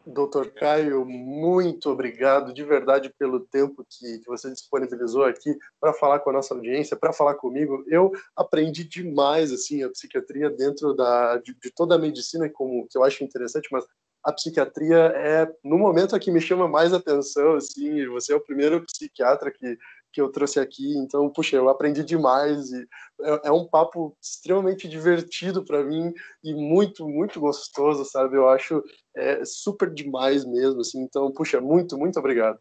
Doutor Caio, muito obrigado de verdade pelo tempo que, que você disponibilizou aqui para falar com a nossa audiência, para falar comigo. Eu aprendi demais assim a psiquiatria dentro da, de, de toda a medicina, como que eu acho interessante, mas a psiquiatria é no momento a que me chama mais atenção. Assim, você é o primeiro psiquiatra que que eu trouxe aqui. Então, puxa, eu aprendi demais e é, é um papo extremamente divertido para mim e muito, muito gostoso, sabe? Eu acho é, super demais mesmo, assim. Então, puxa, muito, muito obrigado.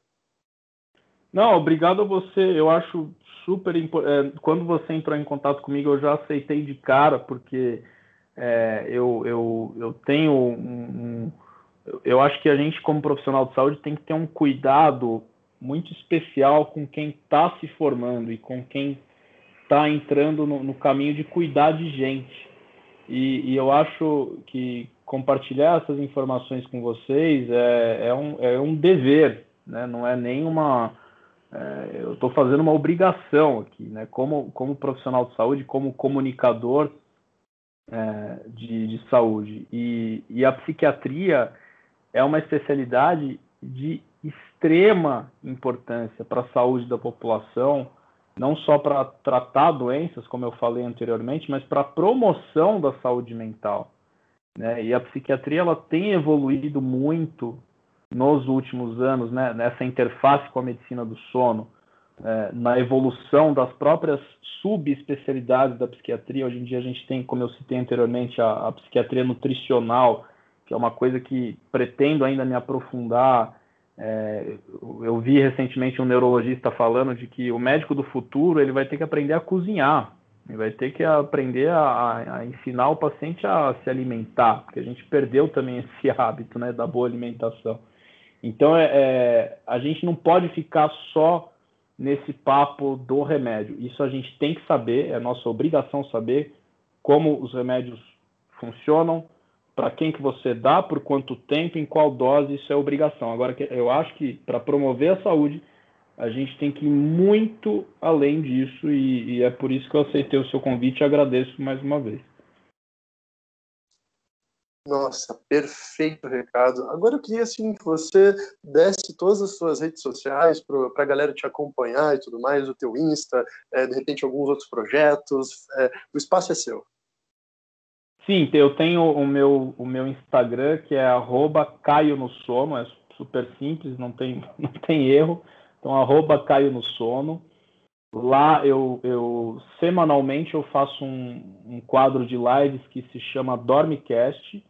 Não, obrigado a você. Eu acho super importante. É, quando você entrou em contato comigo, eu já aceitei de cara, porque é, eu, eu, eu tenho um, um, eu acho que a gente, como profissional de saúde, tem que ter um cuidado muito especial com quem está se formando e com quem está entrando no, no, caminho de cuidar de gente. E, e, eu acho que compartilhar essas informações com vocês é, é, um, é um dever, né? não é nenhuma. É, eu estou fazendo uma obrigação aqui, né? como, como profissional de saúde, como comunicador é, de, de saúde. E, e a psiquiatria é uma especialidade de extrema importância para a saúde da população, não só para tratar doenças, como eu falei anteriormente, mas para a promoção da saúde mental. Né? E a psiquiatria ela tem evoluído muito nos últimos anos, né? nessa interface com a medicina do sono, é, na evolução das próprias subespecialidades da psiquiatria. Hoje em dia a gente tem, como eu citei anteriormente, a, a psiquiatria nutricional, que é uma coisa que pretendo ainda me aprofundar é, eu vi recentemente um neurologista falando de que o médico do futuro ele vai ter que aprender a cozinhar, ele vai ter que aprender a, a ensinar o paciente a se alimentar, porque a gente perdeu também [LAUGHS] esse hábito né, da boa alimentação. Então, é, é, a gente não pode ficar só nesse papo do remédio. Isso a gente tem que saber, é nossa obrigação saber como os remédios funcionam, para quem que você dá, por quanto tempo, em qual dose, isso é obrigação. Agora, eu acho que para promover a saúde, a gente tem que ir muito além disso e, e, é por isso que eu aceitei o seu convite e agradeço mais uma vez. Nossa, perfeito recado. Agora eu queria assim que você desse todas as suas redes sociais para a galera te acompanhar e tudo mais, o teu Insta, é, de repente alguns outros projetos. É, o espaço é seu. Sim, eu tenho o meu, o meu Instagram que é arroba Caio no Sono, é super simples, não tem, [LAUGHS] não tem erro. Então, arroba Caio no Sono. Lá eu, eu semanalmente eu faço um, um quadro de lives que se chama Dormecast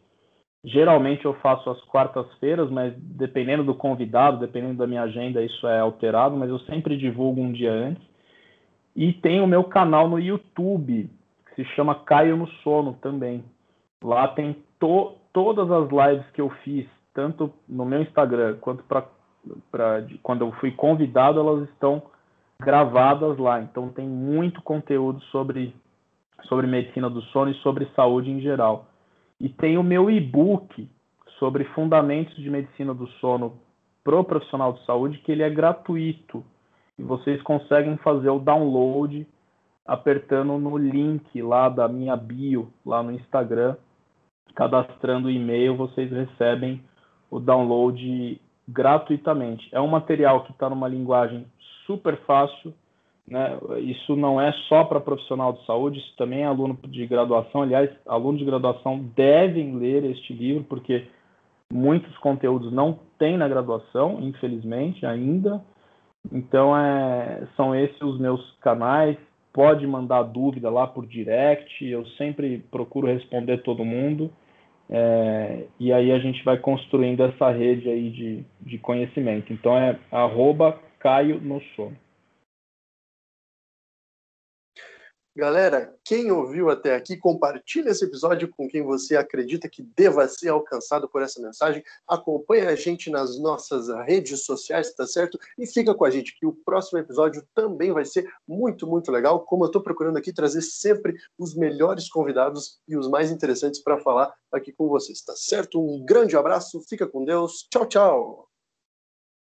Geralmente eu faço às quartas-feiras, mas dependendo do convidado, dependendo da minha agenda, isso é alterado, mas eu sempre divulgo um dia antes. E tem o meu canal no YouTube, se chama Caio no Sono também. Lá tem to todas as lives que eu fiz, tanto no meu Instagram quanto para quando eu fui convidado, elas estão gravadas lá. Então tem muito conteúdo sobre, sobre medicina do sono e sobre saúde em geral. E tem o meu e-book sobre fundamentos de medicina do sono pro profissional de saúde, que ele é gratuito. E vocês conseguem fazer o download apertando no link lá da minha bio, lá no Instagram, cadastrando o e-mail, vocês recebem o download gratuitamente. É um material que está numa linguagem super fácil, né? Isso não é só para profissional de saúde, isso também é aluno de graduação. Aliás, alunos de graduação devem ler este livro, porque muitos conteúdos não tem na graduação, infelizmente, ainda. Então, é, são esses os meus canais. Pode mandar dúvida lá por direct, eu sempre procuro responder todo mundo. É, e aí a gente vai construindo essa rede aí de, de conhecimento. Então é arroba Caio no Sono. Galera, quem ouviu até aqui, compartilhe esse episódio com quem você acredita que deva ser alcançado por essa mensagem. Acompanhe a gente nas nossas redes sociais, tá certo? E fica com a gente que o próximo episódio também vai ser muito, muito legal. Como eu estou procurando aqui trazer sempre os melhores convidados e os mais interessantes para falar aqui com vocês, tá certo? Um grande abraço, fica com Deus. Tchau, tchau.